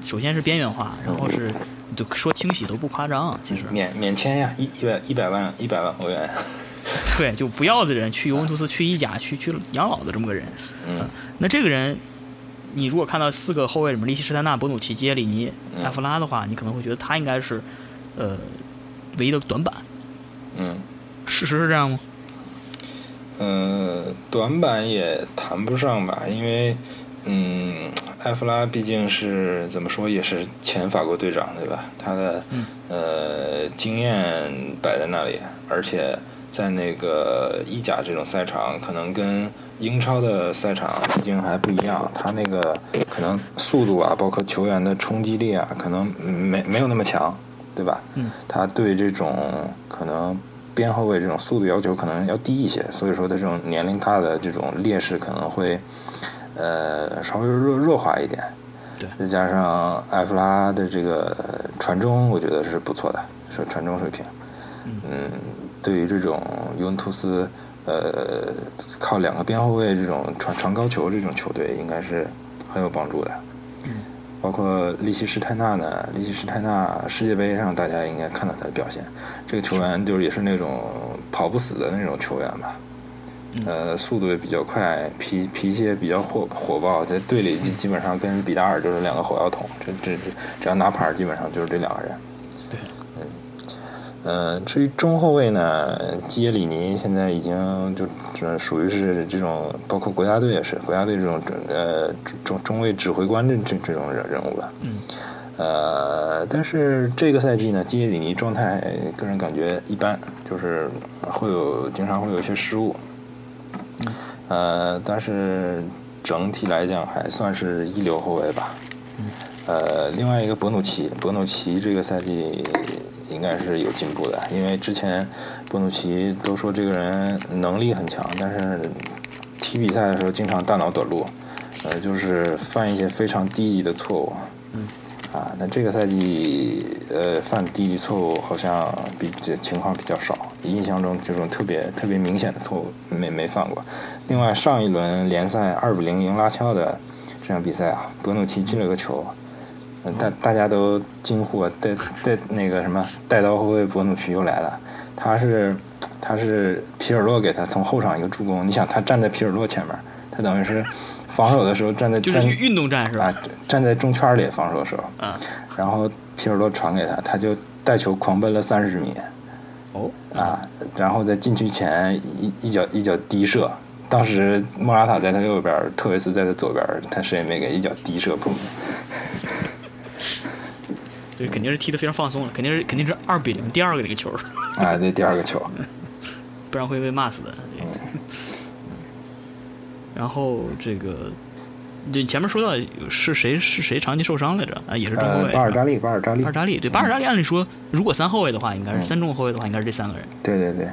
首先是边缘化，然后是就说清洗都不夸张，其实免免签呀，一一百一百万一百万欧元，对，就不要的人去尤文图斯去意甲去去养老的这么个人，嗯，那这个人。你如果看到四个后卫里面，利希施泰纳、博努奇、基耶里尼、埃弗拉的话，你可能会觉得他应该是，呃，唯一的短板。嗯，事实是这样吗？嗯，短板也谈不上吧，因为，嗯，埃弗拉毕竟是怎么说，也是前法国队长，对吧？他的呃经验摆在那里，而且在那个意甲这种赛场，可能跟。英超的赛场毕竟还不一样，他那个可能速度啊，包括球员的冲击力啊，可能没没有那么强，对吧？嗯。他对这种可能边后卫这种速度要求可能要低一些，所以说他这种年龄大的这种劣势可能会呃稍微弱弱化一点。对。再加上埃弗拉的这个传中，我觉得是不错的，是传中水平。嗯。对于这种尤文图斯。呃，靠两个边后卫这种传传高球这种球队应该是很有帮助的。嗯，包括利希施泰纳呢，利希施泰纳世界杯上大家应该看到他的表现，这个球员就是也是那种跑不死的那种球员吧。呃，速度也比较快，脾脾气也比较火火爆，在队里基本上跟比达尔就是两个火药桶，这这这只要拿牌基本上就是这两个人。对嗯，至于中后卫呢，基耶里尼现在已经就这属于是这种，包括国家队也是国家队这种呃中中卫指挥官这这这种人人物了。嗯。呃，但是这个赛季呢，基耶里尼状态个人感觉一般，就是会有经常会有一些失误。嗯。呃，但是整体来讲还算是一流后卫吧。嗯。呃，另外一个博努奇，博努奇这个赛季。应该是有进步的，因为之前博努奇都说这个人能力很强，但是踢比赛的时候经常大脑短路，呃，就是犯一些非常低级的错误。嗯。啊，那这个赛季呃犯低级错误好像比这情况比较少，印象中这种特别特别明显的错误没没犯过。另外上一轮联赛二比零赢拉齐奥的这场比赛啊，博努奇进了个球。大大家都惊呼，带带那个什么带刀后卫博努奇又来了，他是他是皮尔洛给他从后场一个助攻，你想他站在皮尔洛前面，他等于是防守的时候站在就是运动战是吧？站在中圈里防守的时候，啊，然后皮尔洛传给他，他就带球狂奔了三十米，哦，啊，然后在禁区前一一脚一脚低射，当时莫拉塔在他右边，特维斯在他左边，他谁也没给，一脚低射砰。对，肯定是踢得非常放松了，肯定是肯定是二比零，第二个那个球。啊，对，第二个球，不然会被骂死的。然后这个，对前面说到是谁是谁长期受伤来着？啊，也是中后卫。巴尔扎利，巴尔扎利。巴尔扎利，对，巴尔扎利按理说，如果三后卫的话，应该是三中后卫的话，应该是这三个人。对对对，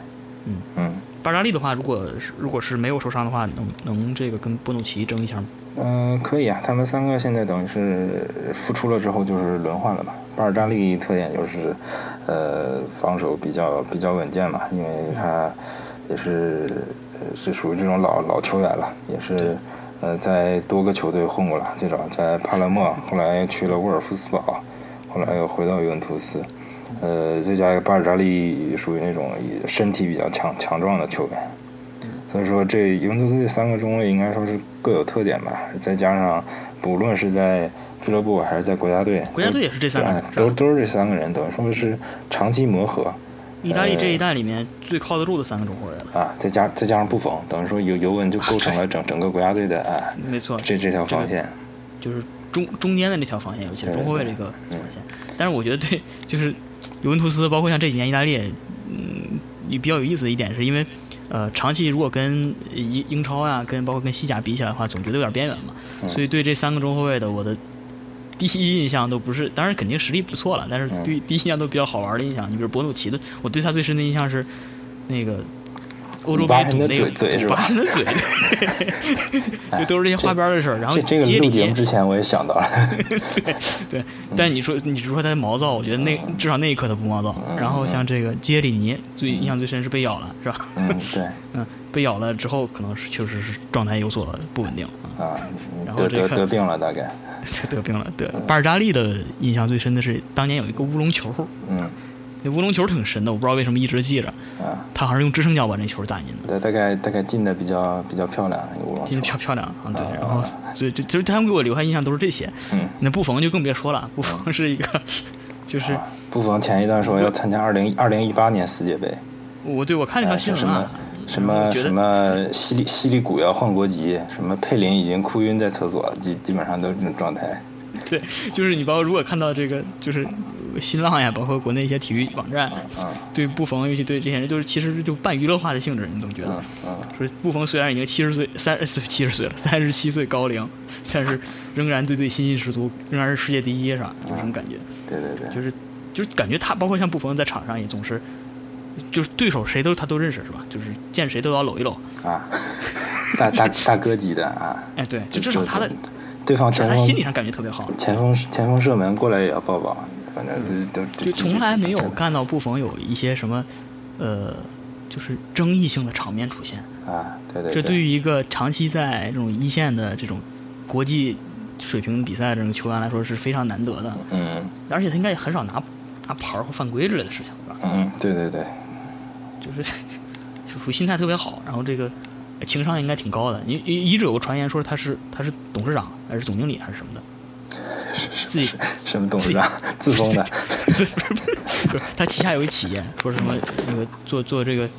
嗯嗯。巴尔扎利的话，如果如果是没有受伤的话，能能这个跟波努奇争一下吗？嗯，可以啊，他们三个现在等于是复出了之后就是轮换了嘛。巴尔扎利特点就是，呃，防守比较比较稳健嘛，因为他也是是属于这种老老球员了，也是呃在多个球队混过了，最早在帕勒莫，后来去了沃尔夫斯堡，后来又回到尤文图斯，呃，再加一个巴尔扎利属于那种身体比较强强壮的球员。所以说，这尤文图斯这三个中卫应该说是各有特点吧。再加上，不论是在俱乐部还是在国家队，国家队也是这三个，都都是这三个人，等于说是长期磨合。意大利这一代里面最靠得住的三个中后卫了啊！再加再加上布冯，等于说尤尤文就构成了整 整个国家队的啊，没错，这这条防线就是中中间的那条防线，尤其是中后卫这个防线。但是我觉得对，就是尤文图斯，包括像这几年意大利，嗯，也比较有意思的一点是因为。呃，长期如果跟英英超啊，跟包括跟西甲比起来的话，总觉得有点边缘嘛。所以对这三个中后卫的，我的第一印象都不是，当然肯定实力不错了，但是对 第一印象都比较好玩的印象。你比如博努奇的，我对他最深的印象是那个。欧洲杯赌那个赌八神的嘴，就都是这些花边的事儿。然后这个录节目之前我也想到了，对对。但是你说你说他毛躁，我觉得那至少那一刻他不毛躁。然后像这个杰里尼，最印象最深是被咬了，是吧？嗯，对。嗯，被咬了之后，可能是确实是状态有所不稳定啊。然后得得病了，大概 得病了。对，巴尔扎利的印象最深的是当年有一个乌龙球。嗯。那乌龙球挺神的，我不知道为什么一直记着。啊，他好像是用支撑脚把那球打进的。对，大概大概进的比较比较漂亮，那个乌龙球。进的漂漂亮啊，对。然后，所以就就他们给我留下印象都是这些。嗯。那布冯就更别说了，布冯是一个，就是。布冯前一段说要参加二零二零一八年世界杯。我对我看那条新闻了。什么什么西利西利古要换国籍，什么佩林已经哭晕在厕所，基基本上都是这种状态。对，就是你包括如果看到这个，就是。新浪呀，包括国内一些体育网站，对布冯，尤其对这些人，就是其实就半娱乐化的性质，你总觉得，说布冯虽然已经七十岁，三十七十岁了，三十七岁高龄，但是仍然对自己信心十足，仍然是世界第一，是吧？就这种感觉。对对对。就是，就是感觉他，包括像布冯在场上也总是，就是对手谁都他都认识，是吧？就是见谁都要搂一搂。啊，大大大哥级的啊。哎，对，就至少他的，对方前锋，他心理上感觉特别好。前锋前锋射门过来也要抱抱。反正都就从来没有看到布冯有一些什么，呃，就是争议性的场面出现啊。对对，这对于一个长期在这种一线的这种国际水平比赛这种球员来说是非常难得的。嗯，而且他应该也很少拿拿牌或犯规之类的事情，是吧？嗯，对对对，就是 就属于心态特别好，然后这个情商应该挺高的。一一直有个传言说他是他是董事长还是总经理还是什么的。自己什么董事长自封的，不是他旗下有一企业，说什么那个做做这个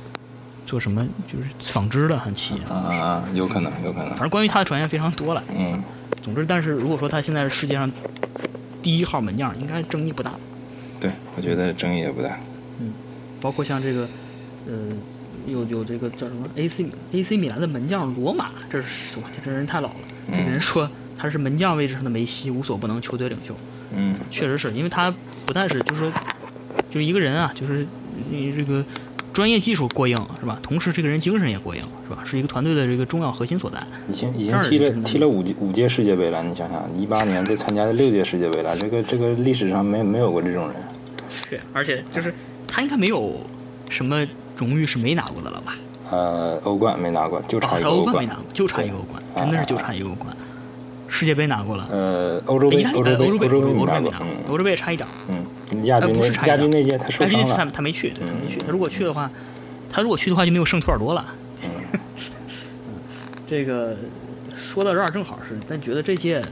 做什么就是纺织的很企业啊啊，有可能有可能。反正关于他的传言非常多了。嗯，总之，但是如果说他现在是世界上第一号门将，应该争议不大。对，我觉得争议也不大。嗯，包括像这个呃，有有这个叫什么 AC AC 米兰的门将罗马，这是我这人太老了，这人说。他是门将位置上的梅西，无所不能，球队领袖。嗯，确实是因为他不但是就是说就是一个人啊，就是你这个专业技术过硬是吧？同时这个人精神也过硬是吧？是一个团队的这个重要核心所在。已经已经踢了踢了五届五届世界杯了，你想想，一八年再参加了六届世界杯了，这个这个历史上没没有过这种人。对，而且就是他应该没有什么荣誉是没拿过的了吧？呃，欧冠没拿过，就差一个欧冠没拿过，就差一个欧冠，真的是就差一个欧冠。世界杯拿过了，呃，欧洲杯，欧洲杯，欧洲杯没拿过，欧洲杯也差一点。嗯，亚军那亚军那届他受伤了，他他没去，对，没去。他如果去的话，他如果去的话就没有圣托尔多了。嗯，这个说到这儿正好是，但觉得这届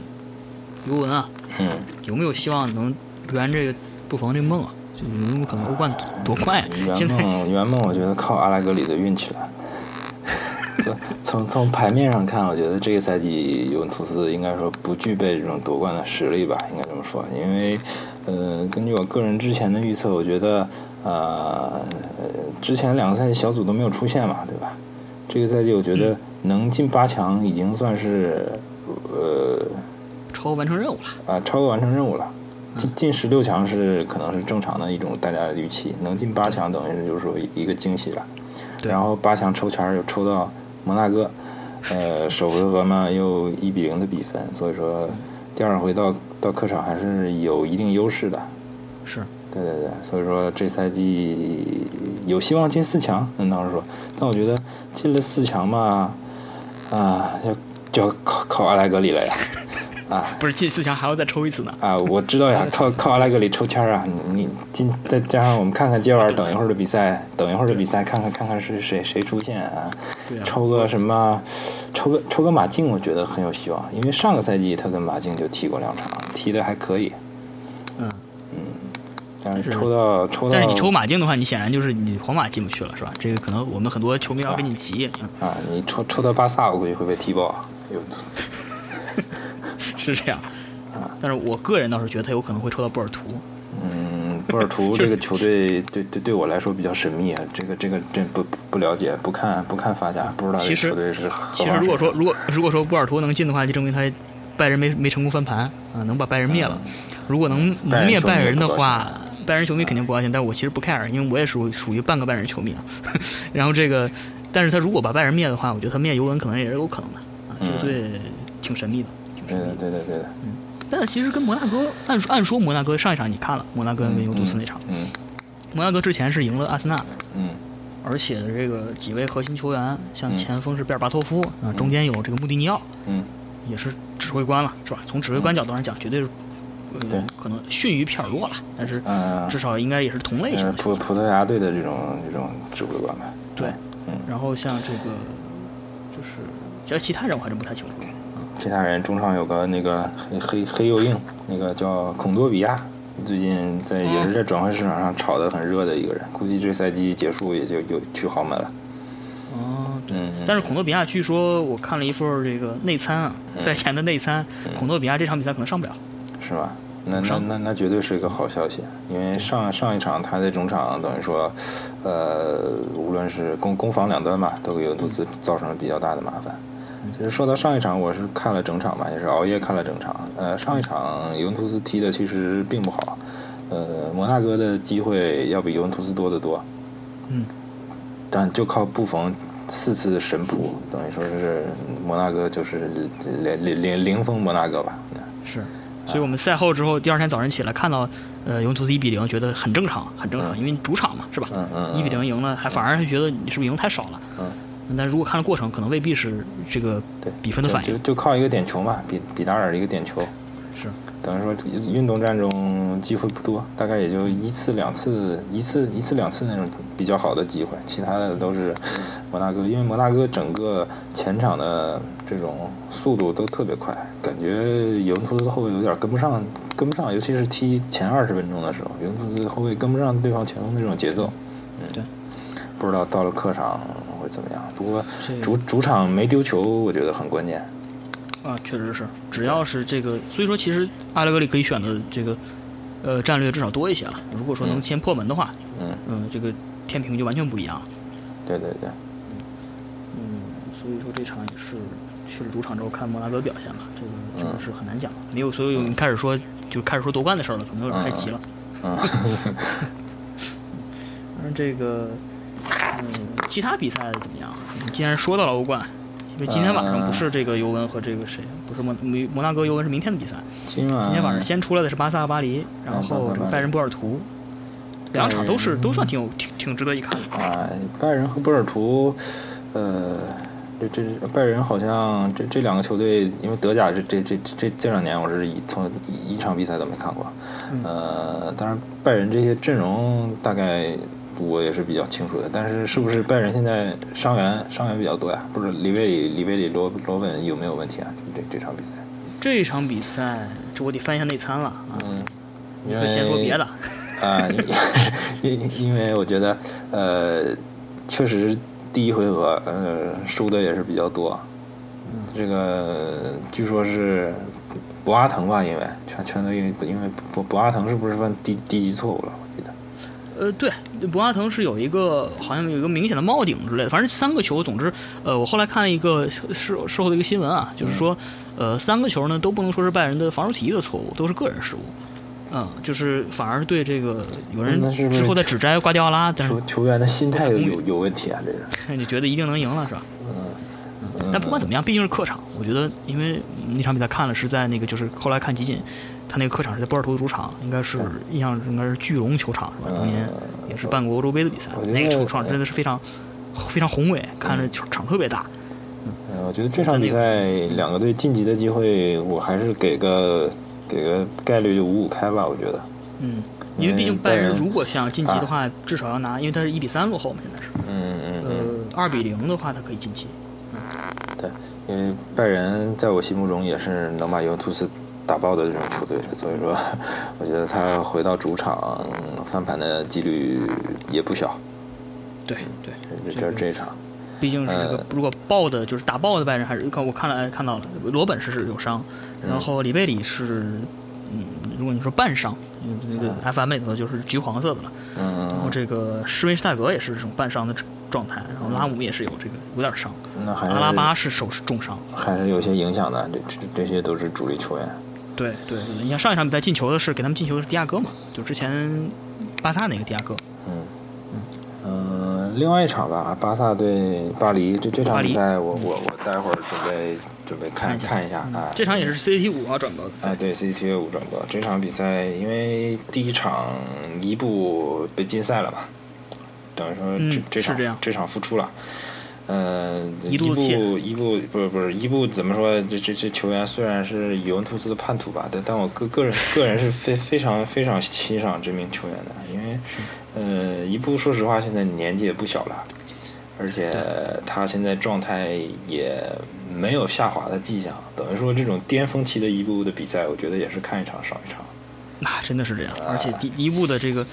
尤文啊，嗯，有没有希望能圆这个布冯这梦啊？就有没有可能欧冠夺冠？圆梦，圆梦，我觉得靠阿拉格里的运气了。从从牌面上看，我觉得这个赛季尤文图斯应该说不具备这种夺冠的实力吧，应该这么说。因为，呃，根据我个人之前的预测，我觉得，呃，之前两个赛季小组都没有出现嘛，对吧？这个赛季我觉得能进八强已经算是，呃，超额完成任务了。啊，超额完成任务了。进进十六强是可能是正常的一种大家的预期，能进八强等于是就是说一个惊喜了。然后八强抽签又抽到。摩纳哥，呃，首回合嘛又一比零的比分，所以说第二回到到客场还是有一定优势的。是，对对对，所以说这赛季有希望进四强，那当时说，但我觉得进了四强嘛，啊，要就要靠靠阿莱格里了呀。啊，不是进四强还要再抽一次呢？啊，我知道呀，靠靠阿莱格里抽签啊！你今再加上我们看看今晚，等一会儿的比赛，等一会儿的比赛，看看看看是谁谁出现啊？抽个什么？抽个抽个马竞，我觉得很有希望，因为上个赛季他跟马竞就踢过两场，踢的还可以。嗯嗯，但是抽到抽到，但是你抽马竞的话，你显然就是你皇马进不去了，是吧？这个可能我们很多球迷要跟你急。啊，你抽抽到巴萨，我估计会被踢爆。有。是这样，啊，但是我个人倒是觉得他有可能会抽到波尔图。嗯，波尔图 这个球队对对对我来说比较神秘啊，这个这个这不不了解，不看不看发甲，不知道这球队是。其实如果说如果如果说波尔图能进的话，就证明他拜仁没没成功翻盘啊，能把拜仁灭了。如果能能灭拜仁的话，拜仁球迷肯定不高兴。但是我其实不 care，因为我也属属于半个拜仁球迷啊。然后这个，但是他如果把拜仁灭的话，我觉得他灭尤文可能也是有可能的啊，这个队挺神秘的。对的，对的，对的。嗯，但其实跟摩纳哥，按说按说摩纳哥上一场你看了，摩纳哥跟尤图斯那场，嗯，摩纳哥之前是赢了阿森纳，嗯，而且的这个几位核心球员，像前锋是贝尔巴托夫啊，中间有这个穆蒂尼奥，嗯，也是指挥官了，是吧？从指挥官角度上讲，绝对是，对，可能逊于皮尔洛了，但是至少应该也是同类型的。葡葡萄牙队的这种这种指挥官吧。对，嗯，然后像这个，就是其实其他人我还真不太清楚。其他人中场有个那个黑黑黑又硬，那个叫孔多比亚，最近在也是在转会市场上炒得很热的一个人，估计这赛季结束也就又去豪门了。哦，嗯。但是孔多比亚据说我看了一份这个内参啊，赛前的内参，孔多比亚这场比赛可能上不了。是吧？那那那那绝对是一个好消息，因为上上一场他在中场等于说，呃，无论是攻攻防两端吧，都给尤文图斯造成了比较大的麻烦。其实说到上一场，我是看了整场嘛，也是熬夜看了整场。呃，上一场尤文图斯踢的其实并不好，呃，摩纳哥的机会要比尤文图斯多得多。嗯。但就靠布冯四次神扑，等于说是摩纳哥就是零零零零封摩纳哥吧。是。所以我们赛后之后，第二天早晨起来看到，呃，尤文图斯一比零，觉得很正常，很正常，因为主场嘛，是吧？嗯嗯。一比零赢了，还反而还觉得你是不是赢太少了？嗯。但如果看了过程，可能未必是这个比分的反应。就就靠一个点球嘛，比比达尔一个点球。是。等于说运动战中机会不多，大概也就一次两次，一次一次两次那种比较好的机会，其他的都是摩纳哥。因为摩纳哥整个前场的这种速度都特别快，感觉尤文图斯后卫有点跟不上，跟不上，尤其是踢前二十分钟的时候，尤文图斯后卫跟不上对方前锋的这种节奏。嗯，对。不知道到了客场。会怎么样？不过主主场没丢球，我觉得很关键。啊，确实是，只要是这个，所以说其实阿莱格里可以选的这个呃战略至少多一些了。如果说能先破门的话，嗯嗯，这个天平就完全不一样了。对对对。嗯，所以说这场也是去了主场之后看摩纳哥表现吧，这个真的是很难讲。没有所有人开始说就开始说夺冠的事儿了，可能有点太急了。嗯。那这个，嗯，其他比赛怎么样？既然说到了欧冠，因为今天晚上不是这个尤文和这个谁，不是摩摩摩纳哥尤文是明天的比赛。今天晚上先出来的是巴萨和巴黎，然后这个拜仁波尔图，两场都是都算挺有挺挺值得一看的。啊，拜仁和波尔图，呃，这这拜仁好像这这两个球队，因为德甲这这这这这两年我是一从一场比赛都没看过，呃，当然拜仁这些阵容大概我也是比较清楚的，但是是不是拜仁现在伤员伤员比较多呀？不是里贝里里贝里罗罗本有没有问题啊？这这场比赛？这场比赛，这我得翻一下内参了啊。嗯，你可以先说别的。啊，因因为我觉得，呃，确实第一回合，呃，输的也是比较多。这个据说是博阿滕吧，因为全全都因为因为博博阿滕是不是犯低低级错误了？呃，对，博阿滕是有一个好像有一个明显的帽顶之类的，反正三个球，总之，呃，我后来看了一个事事后的一个新闻啊，就是说，呃，三个球呢都不能说是拜仁的防守体系的错误，都是个人失误。嗯，就是反而对这个有人之后再指摘瓜迪奥拉，但是球球员的心态有有问题啊，这是。你觉得一定能赢了是吧？嗯。但不管怎么样，毕竟是客场，我觉得因为那场比赛看了是在那个就是后来看集锦，他那个客场是在波尔图主场，应该是印象应该是巨龙球场是吧？当年也是办过欧洲杯的比赛，那个球场真的是非常非常宏伟，看着球场特别大。嗯，我觉得这场比赛两个队晋级的机会，我还是给个。给个概率就五五开吧，我觉得。嗯，因为毕竟拜仁如果想晋级的话，至少要拿，因为他是一比三落后嘛，现在是。嗯嗯呃，二比零的话，他可以晋级。对，因为拜仁在我心目中也是能把尤文图斯打爆的这种球队，所以说，我觉得他回到主场翻盘的几率也不小。对对，这这这场。毕竟是这个，如果爆的就是打爆的拜仁，还是看我看了看到了罗本是是有伤。然后里贝里是，嗯，如果你说半伤，那个 FM 里头就是橘黄色的了。嗯。然后这个施维施泰格也是这种半伤的状态，然后拉姆也是有这个有点伤。那还阿拉巴是手是重伤，还是有些影响的。这这这些都是主力球员。对对，你像上一场比赛进球的是给他们进球的是迪亚哥嘛？就之前巴萨那个迪亚哥。嗯嗯嗯，另外一场吧，巴萨对巴黎，这这场比赛我我我待会儿准备。准备看看一下啊，这场也是 CCT 五啊转播的。哎，对，CCT 五转播这场比赛，因为第一场伊布被禁赛了嘛，等于说这这场这场复出了。呃，伊布伊布不是不是伊布怎么说？这这这球员虽然是尤文图斯的叛徒吧，但但我个个人个人是非非常非常欣赏这名球员的，因为呃，伊布说实话现在年纪也不小了，而且他现在状态也。没有下滑的迹象，等于说这种巅峰期的伊布的比赛，我觉得也是看一场少一场。那真的是这样，而且伊布的这个，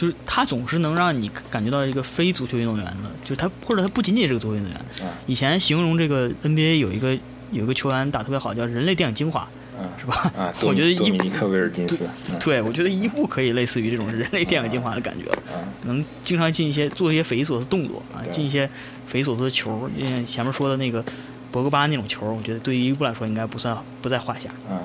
就是他总是能让你感觉到一个非足球运动员的，就他或者他不仅仅是个足球运动员。以前形容这个 NBA 有一个有一个球员打特别好，叫人类电影精华，是吧？啊，我觉得伊尼克威尔金斯，对，我觉得伊布可以类似于这种人类电影精华的感觉，能经常进一些做一些匪夷所思动作啊，进一些匪夷所思的球，像前面说的那个。博格巴那种球，我觉得对于伊布来说应该不算不在话下。嗯，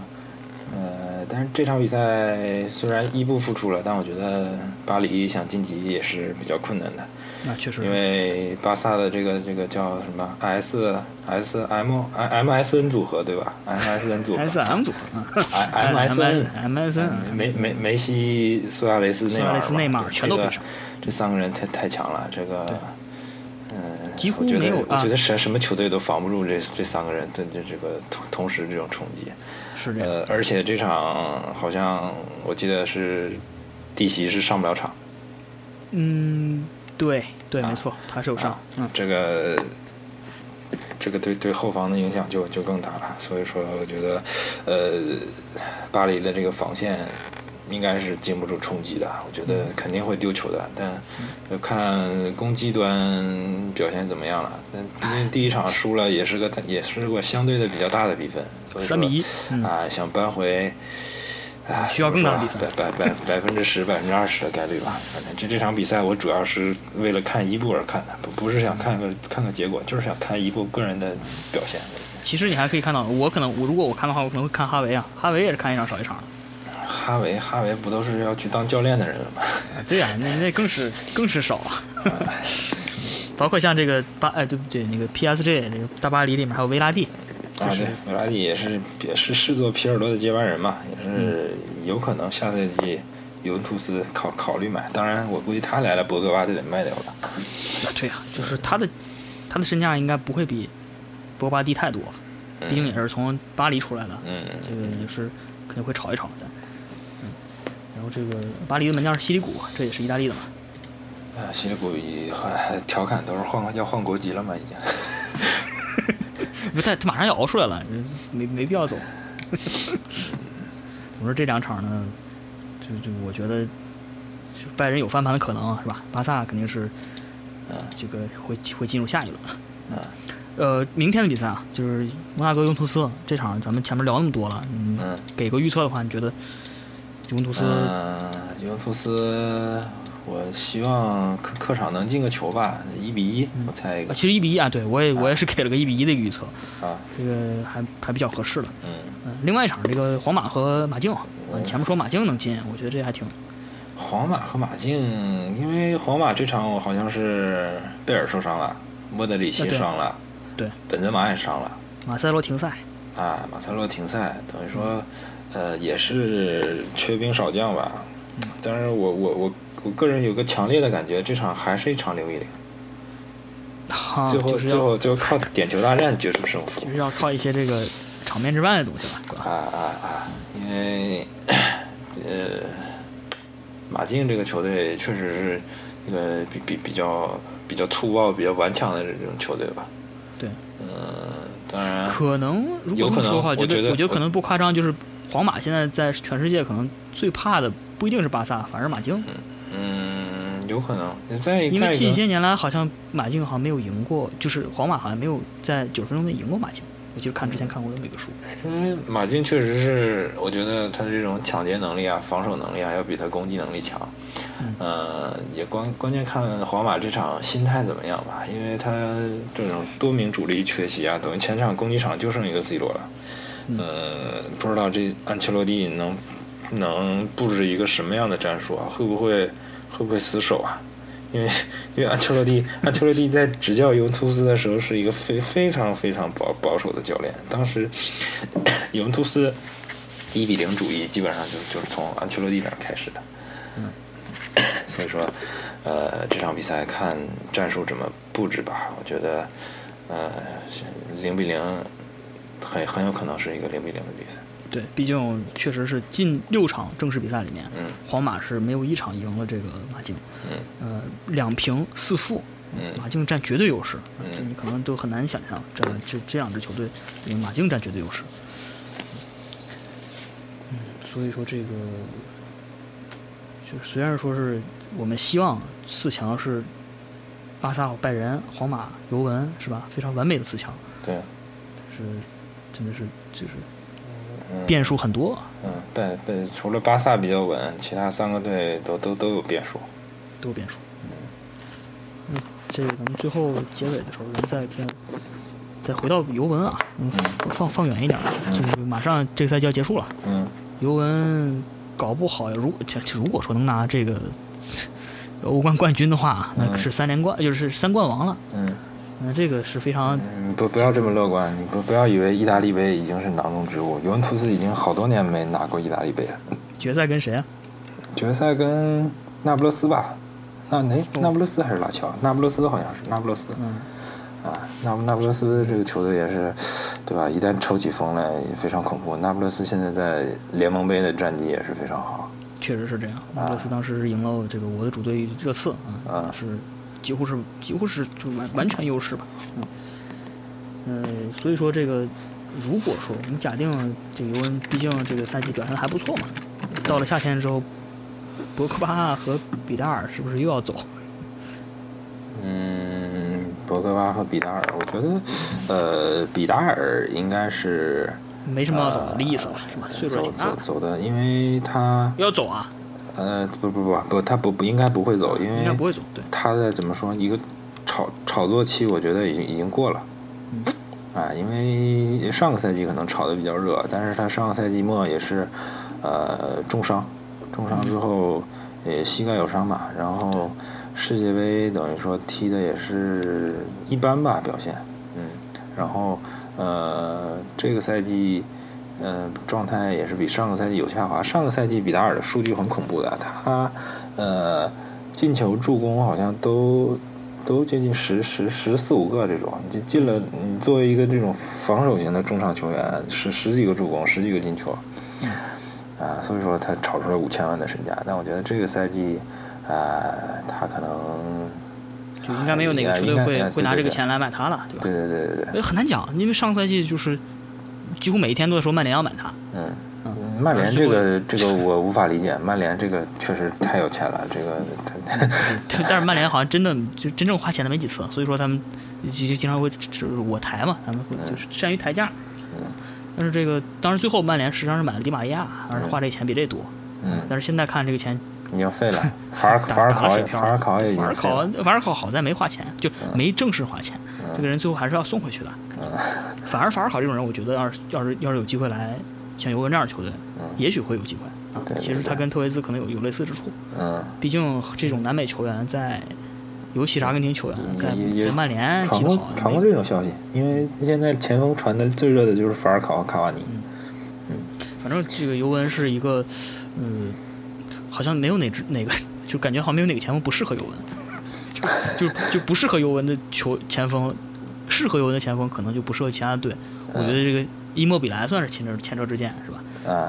呃，但是这场比赛虽然伊布复出了，但我觉得巴黎想晋级也是比较困难的。那确实。因为巴萨的这个这个叫什么 S S M M S N 组合对吧？M S N 组合。S M 组合。M S N M S N。梅梅梅西、苏亚雷斯、内马尔全都上。这三个人太太强了，这个。几乎没有，我觉得什什么球队都防不住这这三个人的这这个同同时这种冲击。是这样。呃，而且这场好像我记得是弟媳是上不了场。嗯，对对，没错，他受伤。嗯，这个这个对对后防的影响就就更大了。所以说，我觉得呃，巴黎的这个防线。应该是经不住冲击的，我觉得肯定会丢球的。但要看攻击端表现怎么样了。但毕竟第一场输了，也是个也是个相对的比较大的比分。三比一啊，想扳回啊，需要更大的比分，百百百百分之十、百分之二十的概率吧。反正这这场比赛，我主要是为了看伊布而看的，不不是想看个看个结果，就是想看伊布个人的表现。其实你还可以看到，我可能我如果我看的话，我可能会看哈维啊，哈维也是看一场少一场。哈维，哈维不都是要去当教练的人吗？对呀、那那更是更是少啊。包括像这个巴哎对不对？那个 PSG 那个大巴黎里面还有维拉蒂，啊，对，维拉蒂也是也是视作皮尔洛的接班人嘛，也是有可能下赛季尤文图斯考考虑买。当然，我估计他来了，博格巴就得卖掉了。啊对呀、就是他的他的身价应该不会比博巴低太多，毕竟也是从巴黎出来的，嗯，这个也是肯定会炒一炒的。这个巴黎的门将是西里古，这也是意大利的嘛。啊，西里古也还还调侃都是换要换国籍了嘛，已经。不，他他马上要熬出来了，没没必要走。总之这两场呢，就就我觉得，拜仁有翻盘的可能是吧？巴萨肯定是，呃，这个会会进入下一轮。嗯呃，明天的比赛啊，就是摩纳哥尤文图斯这场，咱们前面聊那么多了，嗯，嗯给个预测的话，你觉得尤文图斯？嗯，尤文图斯，我希望客客场能进个球吧，一比一，我猜一啊，个其实一比一啊，对我也我也是给了个一比一的预测，啊，这个还还比较合适的。嗯。嗯，另外一场这个皇马和马竞，前面说马竞能进，我觉得这还挺皇马和马竞，因为皇马这场我好像是贝尔受伤了，莫德里奇伤了，对，本泽马也伤了，马塞洛停赛。啊，马塞洛停赛，等于说，呃，也是缺兵少将吧。但是我我我我个人有个强烈的感觉，这场还是一场零比零，啊，最后就是最后最后靠点球大战决出胜负就。是要靠一些这个场面之外的东西吧？啊啊啊！因为呃，马竞这个球队确实是一个比比比较比较粗暴、比较顽强的这种球队吧。对，嗯、当然，可能如果这么说的话，我觉得我觉得可能不夸张，就是皇马现在在全世界可能最怕的不一定是巴萨，反而马竞，嗯，有可能。再因为近些年来好像马竞好像没有赢过，就是皇马好像没有在九十分钟内赢过马竞。我记得看之前看过这么一个书，因为马竞确实是，我觉得他的这种抢劫能力啊、防守能力啊，要比他攻击能力强。嗯呃，也关关键看皇马这场心态怎么样吧，因为他这种多名主力缺席啊，等于前场攻击场就剩一个 C 罗了。嗯呃，不知道这安切洛蒂能能布置一个什么样的战术啊？会不会会不会死守啊？因为因为安切洛蒂安切洛蒂在执教尤文图斯的时候是一个非非常非常保保守的教练，当时尤文图斯一比零主义基本上就就是从安切洛蒂那儿开始的。所以说，呃，这场比赛看战术怎么布置吧。我觉得，呃，零比零很很有可能是一个零比零的比赛。对，毕竟确实是近六场正式比赛里面，嗯皇马是没有一场赢了这个马竞，嗯呃，两平四负，嗯马竞占绝对优势，嗯这你可能都很难想象，这这这两支球队，马竞占绝对优势。嗯，所以说这个，就虽然说是我们希望四强是巴萨、拜仁、皇马、尤文，是吧？非常完美的四强，对，是真的是就是嗯，变数很多，嗯，对对，除了巴萨比较稳，其他三个队都都都有变数。都有变数。嗯，这个咱们最后结尾的时候，咱再再再回到尤文啊，嗯，放放远一点儿，就是马上这个赛季要结束了，嗯。尤文搞不好，如果如果说能拿这个欧冠冠军的话，那可是三连冠，就是三冠王了。嗯那这个是非常嗯，不不要这么乐观，你不不要以为意大利杯已经是囊中之物，尤文图斯已经好多年没拿过意大利杯了。决赛跟谁啊？决赛跟那不勒斯吧？那哎，那不勒斯还是拉乔？那不勒斯好像是那不勒斯。嗯，啊，那那不勒斯这个球队也是，对吧？一旦抽起风来也非常恐怖。那不勒斯现在在联盟杯的战绩也是非常好。确实是这样。那不勒斯当时是赢了这个我的主队热刺啊，啊是几乎是几乎是就完完全优势吧。嗯，呃，所以说这个如果说我们假定这个尤文毕竟这个赛季表现的还不错嘛，到了夏天之后，博格巴和比达尔是不是又要走？嗯，博格巴和比达尔，我觉得，呃，比达尔应该是没什么要走的意思了，是吧？岁数挺大走的，因为他要走啊，呃不不不不，他不不应该不会走，因为应该不会走。对，他的怎么说一个炒炒作期，我觉得已经已经过了。嗯啊，因为上个赛季可能炒的比较热，但是他上个赛季末也是，呃重伤，重伤之后也膝盖有伤吧，然后世界杯等于说踢的也是一般吧表现，嗯，然后呃这个赛季呃状态也是比上个赛季有下滑，上个赛季比达尔的数据很恐怖的，他呃进球助攻好像都。都接近十十十四五个这种，就进了。你作为一个这种防守型的中场球员，十十几个助攻，十几个进球，啊，所以说他炒出了五千万的身价。但我觉得这个赛季，啊，他可能就应该没有哪个球队会会拿这个钱来买他了，对吧？对对对对对。很难讲，因为上个赛季就是几乎每一天都在说曼联要买他。嗯。曼联这个这个我无法理解，曼联这个确实太有钱了，这个。但是曼联好像真的就真正花钱的没几次，所以说他们就经常会就是我抬嘛，他们会就是善于抬价。嗯但是这个当时最后曼联实际上是买了迪玛利亚，而是花这钱比这多。嗯。但是现在看这个钱已经废了，法尔法尔考法尔考也法尔考法尔考好在没花钱，就没正式花钱，这个人最后还是要送回去的。反而法尔考这种人，我觉得要是要是要是有机会来。像尤文这样的球队，也许会有机会啊。其实他跟特维兹可能有有类似之处。嗯。毕竟这种南美球员在，尤其是阿根廷球员在在曼联传过传过这种消息，因为现在前锋传的最热的就是法尔考和卡瓦尼。嗯。反正这个尤文是一个，嗯，好像没有哪支哪个，就感觉好像没有哪个前锋不适合尤文，就就就不适合尤文的球前锋，适合尤文的前锋可能就不适合其他的队。我觉得这个。伊莫比莱算是前车前车之鉴是吧？啊，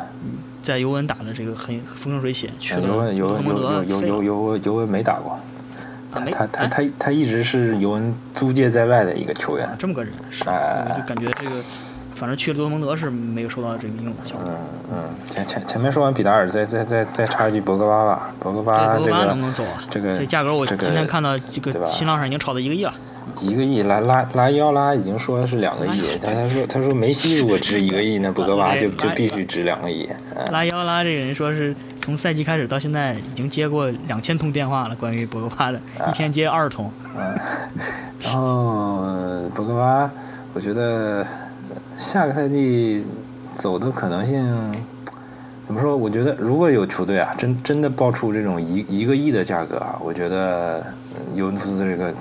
在尤文打的这个很风生水起，去了尤文尤文尤尤尤尤尤文没打过，他他他他他一直是尤文租借在外的一个球员，这么个人，哎，就感觉这个反正去了多特蒙德是没有受到这个应有的效果。嗯嗯，前前前面说完比达尔，再再再再插一句博格巴吧，博格巴这个能不能走啊？这个这价格我今天看到这个新浪上已经炒到一个亿了。一个亿，拉拉拉伊奥拉已经说是两个亿，但他说他说梅西如果值一个亿，那博格巴就就必须值两个亿。拉伊奥拉这个人说是从赛季开始到现在已经接过两千通电话了，关于博格巴的，一天接二十通。然后博格巴，我觉得下个赛季走的可能性怎么说？我觉得如果有球队啊，真真的爆出这种一一个亿的价格啊，我觉得尤文图斯这个。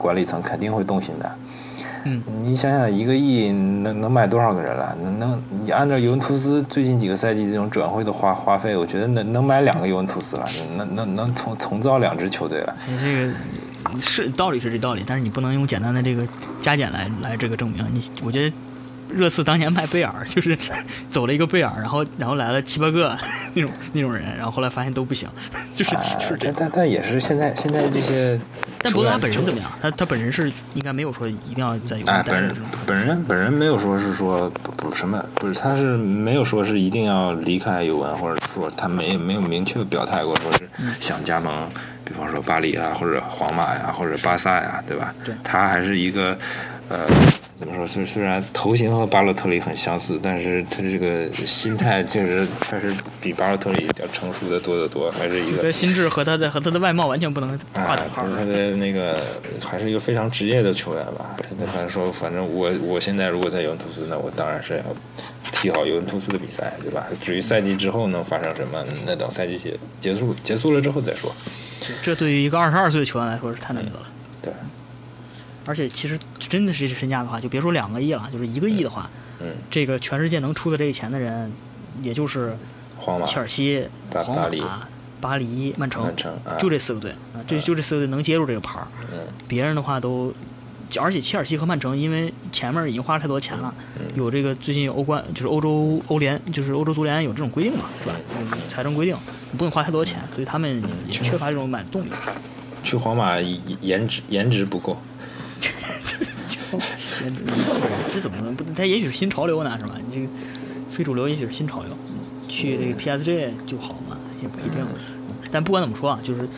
管理层肯定会动心的。嗯，你想想，一个亿能能买多少个人了？能能，你按照尤文图斯最近几个赛季这种转会的花花费，我觉得能能买两个尤文图斯了，能能能重重造两支球队了。你这个是道理是这道理，但是你不能用简单的这个加减来来这个证明。你我觉得。热刺当年卖贝尔，就是走了一个贝尔，然后然后来了七八个那种那种人，然后后来发现都不行，就是就是这。但但也是现在现在这些。但博格巴本人怎么样？他他本人是应该没有说一定要在本人本人本人没有说是说不什么不是，他是没有说是一定要离开尤文，或者说他没没有明确表态过说是想加盟，比方说巴黎啊，或者皇马呀，或者巴萨呀，对吧？对。他还是一个呃。怎么说？虽虽然头型和巴洛特利很相似，但是他这个心态 确实确实比巴洛特利要成熟的多得多，还是一个。心智和他的和他的外貌完全不能挂等号。他的那个还是一个非常职业的球员吧？那反正说，反正我我现在如果在尤文图斯，那我当然是要踢好尤文图斯的比赛，对吧？至于赛季之后能发生什么，那等赛季结结束结束了之后再说。这对于一个二十二岁的球员来说是太难得了。对。而且其实真的是这身价的话，就别说两个亿了，就是一个亿的话，嗯，这个全世界能出的这个钱的人，也就是切尔西、皇马、巴黎、曼城，就这四个队啊，这就这四个队能接住这个牌儿。嗯，别人的话都，而且切尔西和曼城因为前面已经花了太多钱了，有这个最近有欧冠，就是欧洲欧联，就是欧洲足联有这种规定嘛，是吧？财政规定，你不能花太多钱，所以他们也缺乏这种买动力。去皇马颜值 颜值不够。这怎么能不？他也许是新潮流呢，是吧？你这个非主流也许是新潮流，去这个 PSG 就好嘛，也不一定。但不管怎么说啊，就是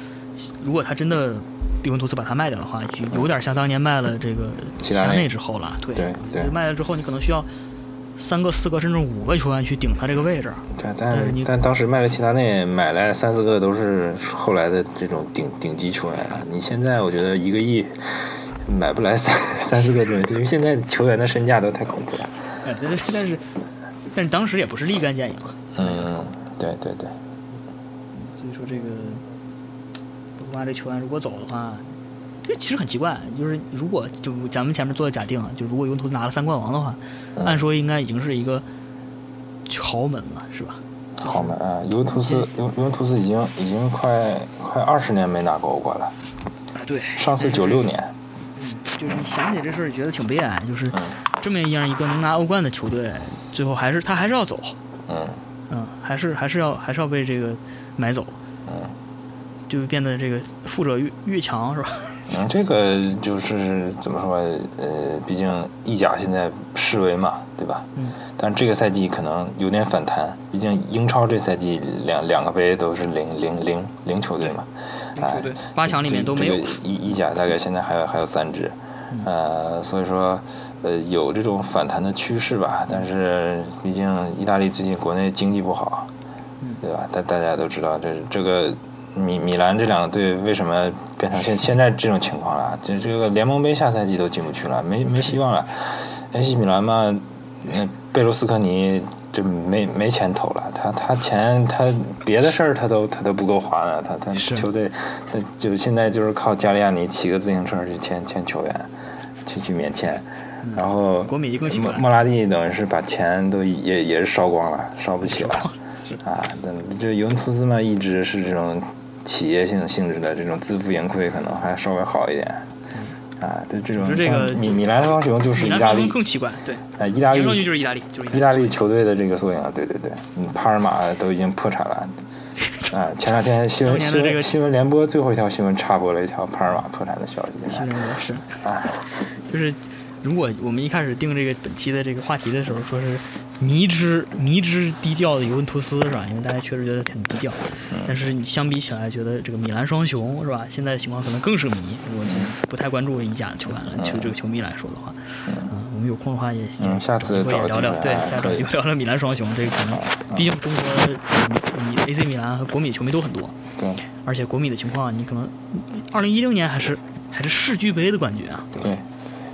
如果他真的比文图斯把他卖掉的话，就有点像当年卖了这个齐达内之后了。对对对，卖了之后你可能需要三个、四个甚至五个球员去顶他这个位置。但但但当时卖了齐达内，买来三四个都是后来的这种顶顶级球员啊。你现在我觉得一个亿。买不来三三四个队，因为现在球员的身价都太恐怖了。但是但是当时也不是立竿见影。嗯，对对对，所以说这个博这球员如果走的话，这其实很奇怪，就是如果就咱们前面做的假定啊，就如果尤文图斯拿了三冠王的话，嗯按说应该已经是一个豪门了，是吧？豪门啊，尤文图斯尤尤文图斯已经已经快快二十年没拿过欧冠了，啊，对，上次九六年，嗯就是你想起这事儿，觉得挺悲哀，就是嗯这么样一个能拿欧冠的球队，最后还是他还是要走，嗯嗯，还是还是要还是要被这个买走，嗯就变得这个富者越越强，是吧？嗯，这个就是怎么说？呃，毕竟意甲现在示威嘛，对吧？嗯。但这个赛季可能有点反弹，毕竟英超这赛季两两个杯都是零零零零球队嘛，哎球队八强里面都没有这个意意甲大概现在还有还有三支，呃，所以说呃有这种反弹的趋势吧。但是毕竟意大利最近国内经济不好，对吧？大大家都知道这这个米米兰这两个队为什么变成现现在这种情况了？这这个联盟杯下赛季都进不去了，没没希望了。AC 米兰嘛，那贝卢斯科尼就没没钱投了，他他钱他别的事儿他都他都不够花的，他他球队他就现在就是靠加利亚尼骑个自行车去签签球员，去去免签，然后国米更喜欢莫莫拉蒂等于是把钱都也也是烧光了，烧不起了。是啊，那这尤文图斯嘛，一直是这种企业性性质的，这种自负盈亏可能还稍微好一点。啊，对这种这个像米米兰双雄就是意大利，更奇怪，对，啊，意大利就是意大利，就是意大利球队的这个缩影啊，对对对，嗯，帕尔马都已经破产了。啊，前两天新闻新闻新闻联播最后一条新闻插播了一条帕尔马破产的消息。新人格是，啊，就是如果我们一开始定这个本期的这个话题的时候，说是迷之迷之低调的尤文图斯是吧？因为大家确实觉得挺低调，但是你相比起来，觉得这个米兰双雄是吧？现在的情况可能更是迷。如果你不太关注意甲的球员了，球这个球迷来说的话，嗯，我们有空的话也嗯下次也聊聊，对，下次就聊聊米兰双雄这个可能，毕竟中国的米米 AC 米兰和国米球迷都很多，对。而且国米的情况，你可能二零一零年还是还是世俱杯的冠军啊，对。吧？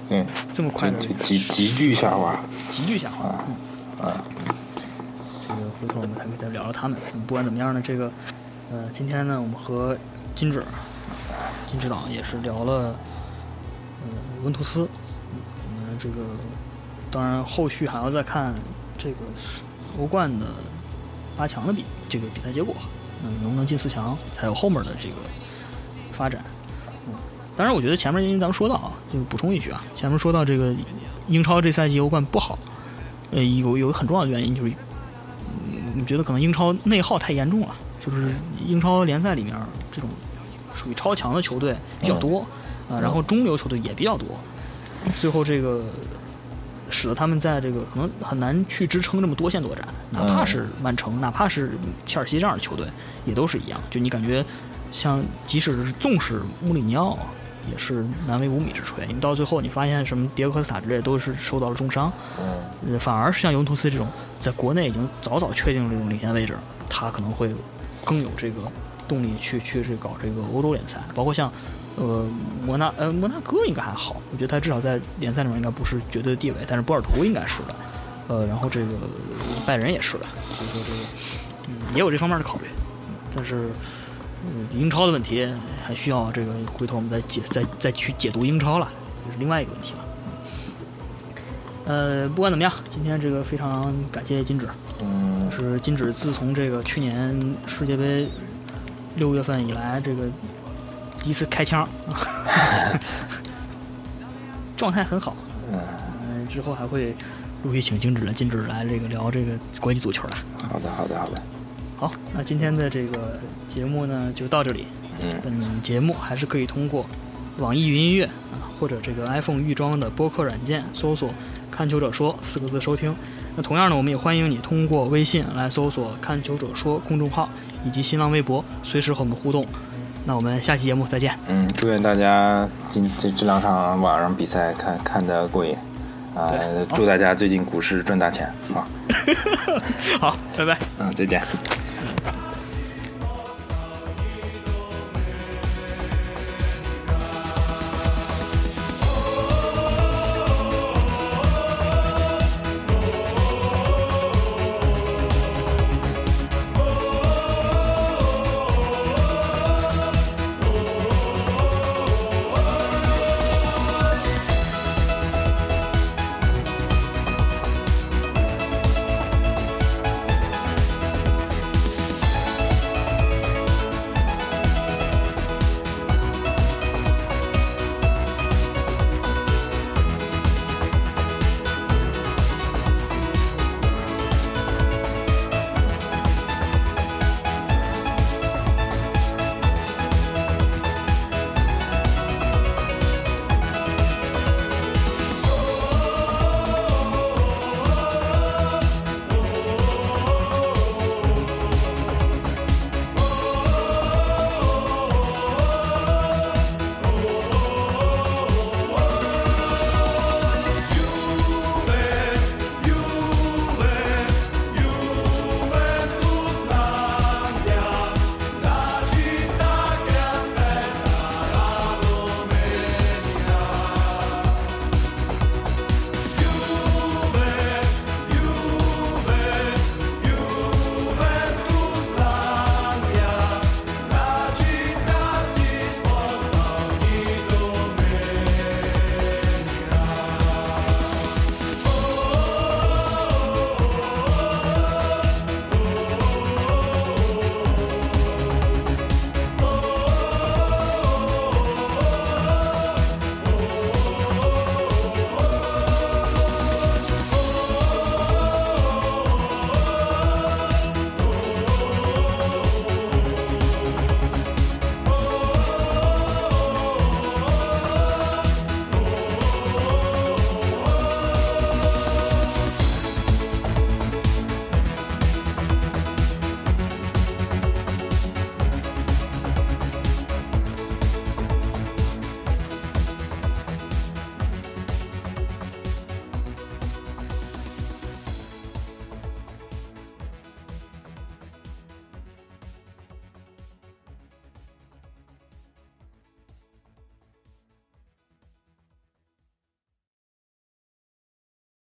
对对，这么快的这这急急剧下滑。急剧下滑。嗯啊，这个回头我们还可以再聊聊他们。嗯不管怎么样呢，这个呃，今天呢，我们和金指金指导也是聊了呃文图斯，嗯我们这个当然后续还要再看这个欧冠的八强的比这个比赛结果，嗯，能不能进四强，才有后面的这个发展。嗯，当然，我觉得前面因为咱们说到啊，就补充一句啊，前面说到这个英超这赛季欧冠不好，呃，有有个很重要的原因就是，嗯，我觉得可能英超内耗太严重了，就是英超联赛里面这种属于超强的球队比较多，啊、然后中流球队也比较多，最后这个使得他们在这个可能很难去支撑这么多线作战，哪怕是曼城，哪怕是切尔西这样的球队，也都是一样，就你感觉像即使是纵使穆里尼奥。也是难为无米之炊，因为到最后你发现什么迭戈科斯塔之类都是受到了重伤，嗯呃，反而是像尤文图斯这种在国内已经早早确定了这种领先位置，他可能会更有这个动力去去这搞这个欧洲联赛，包括像呃摩纳呃摩纳哥应该还好，我觉得他至少在联赛里面应该不是绝对的地位，但是波尔图应该是的，呃，然后这个拜仁也是的，所以说这个嗯也有这方面的考虑，但是。嗯，英超的问题还需要这个回头我们再解再再去解读英超了，这是另外一个问题了。呃，不管怎么样，今天这个非常感谢金指，嗯是金指自从这个去年世界杯六月份以来，这个第一次开枪，状态很好。嗯，嗯、之后还会陆续请金指来金指来这个聊这个国际足球的。好的好的好的，好，那今天的这个节目呢就到这里。嗯本节目还是可以通过网易云音乐啊，或者这个 iPhone 预装的播客软件搜索“看球者说”四个字收听。那同样呢，我们也欢迎你通过微信来搜索“看球者说”公众号以及新浪微博，随时和我们互动。那我们下期节目再见。嗯，祝愿大家今这这两场晚上比赛看看得过瘾啊对！祝大家最近股市赚大钱啊！好，拜拜。嗯，再见。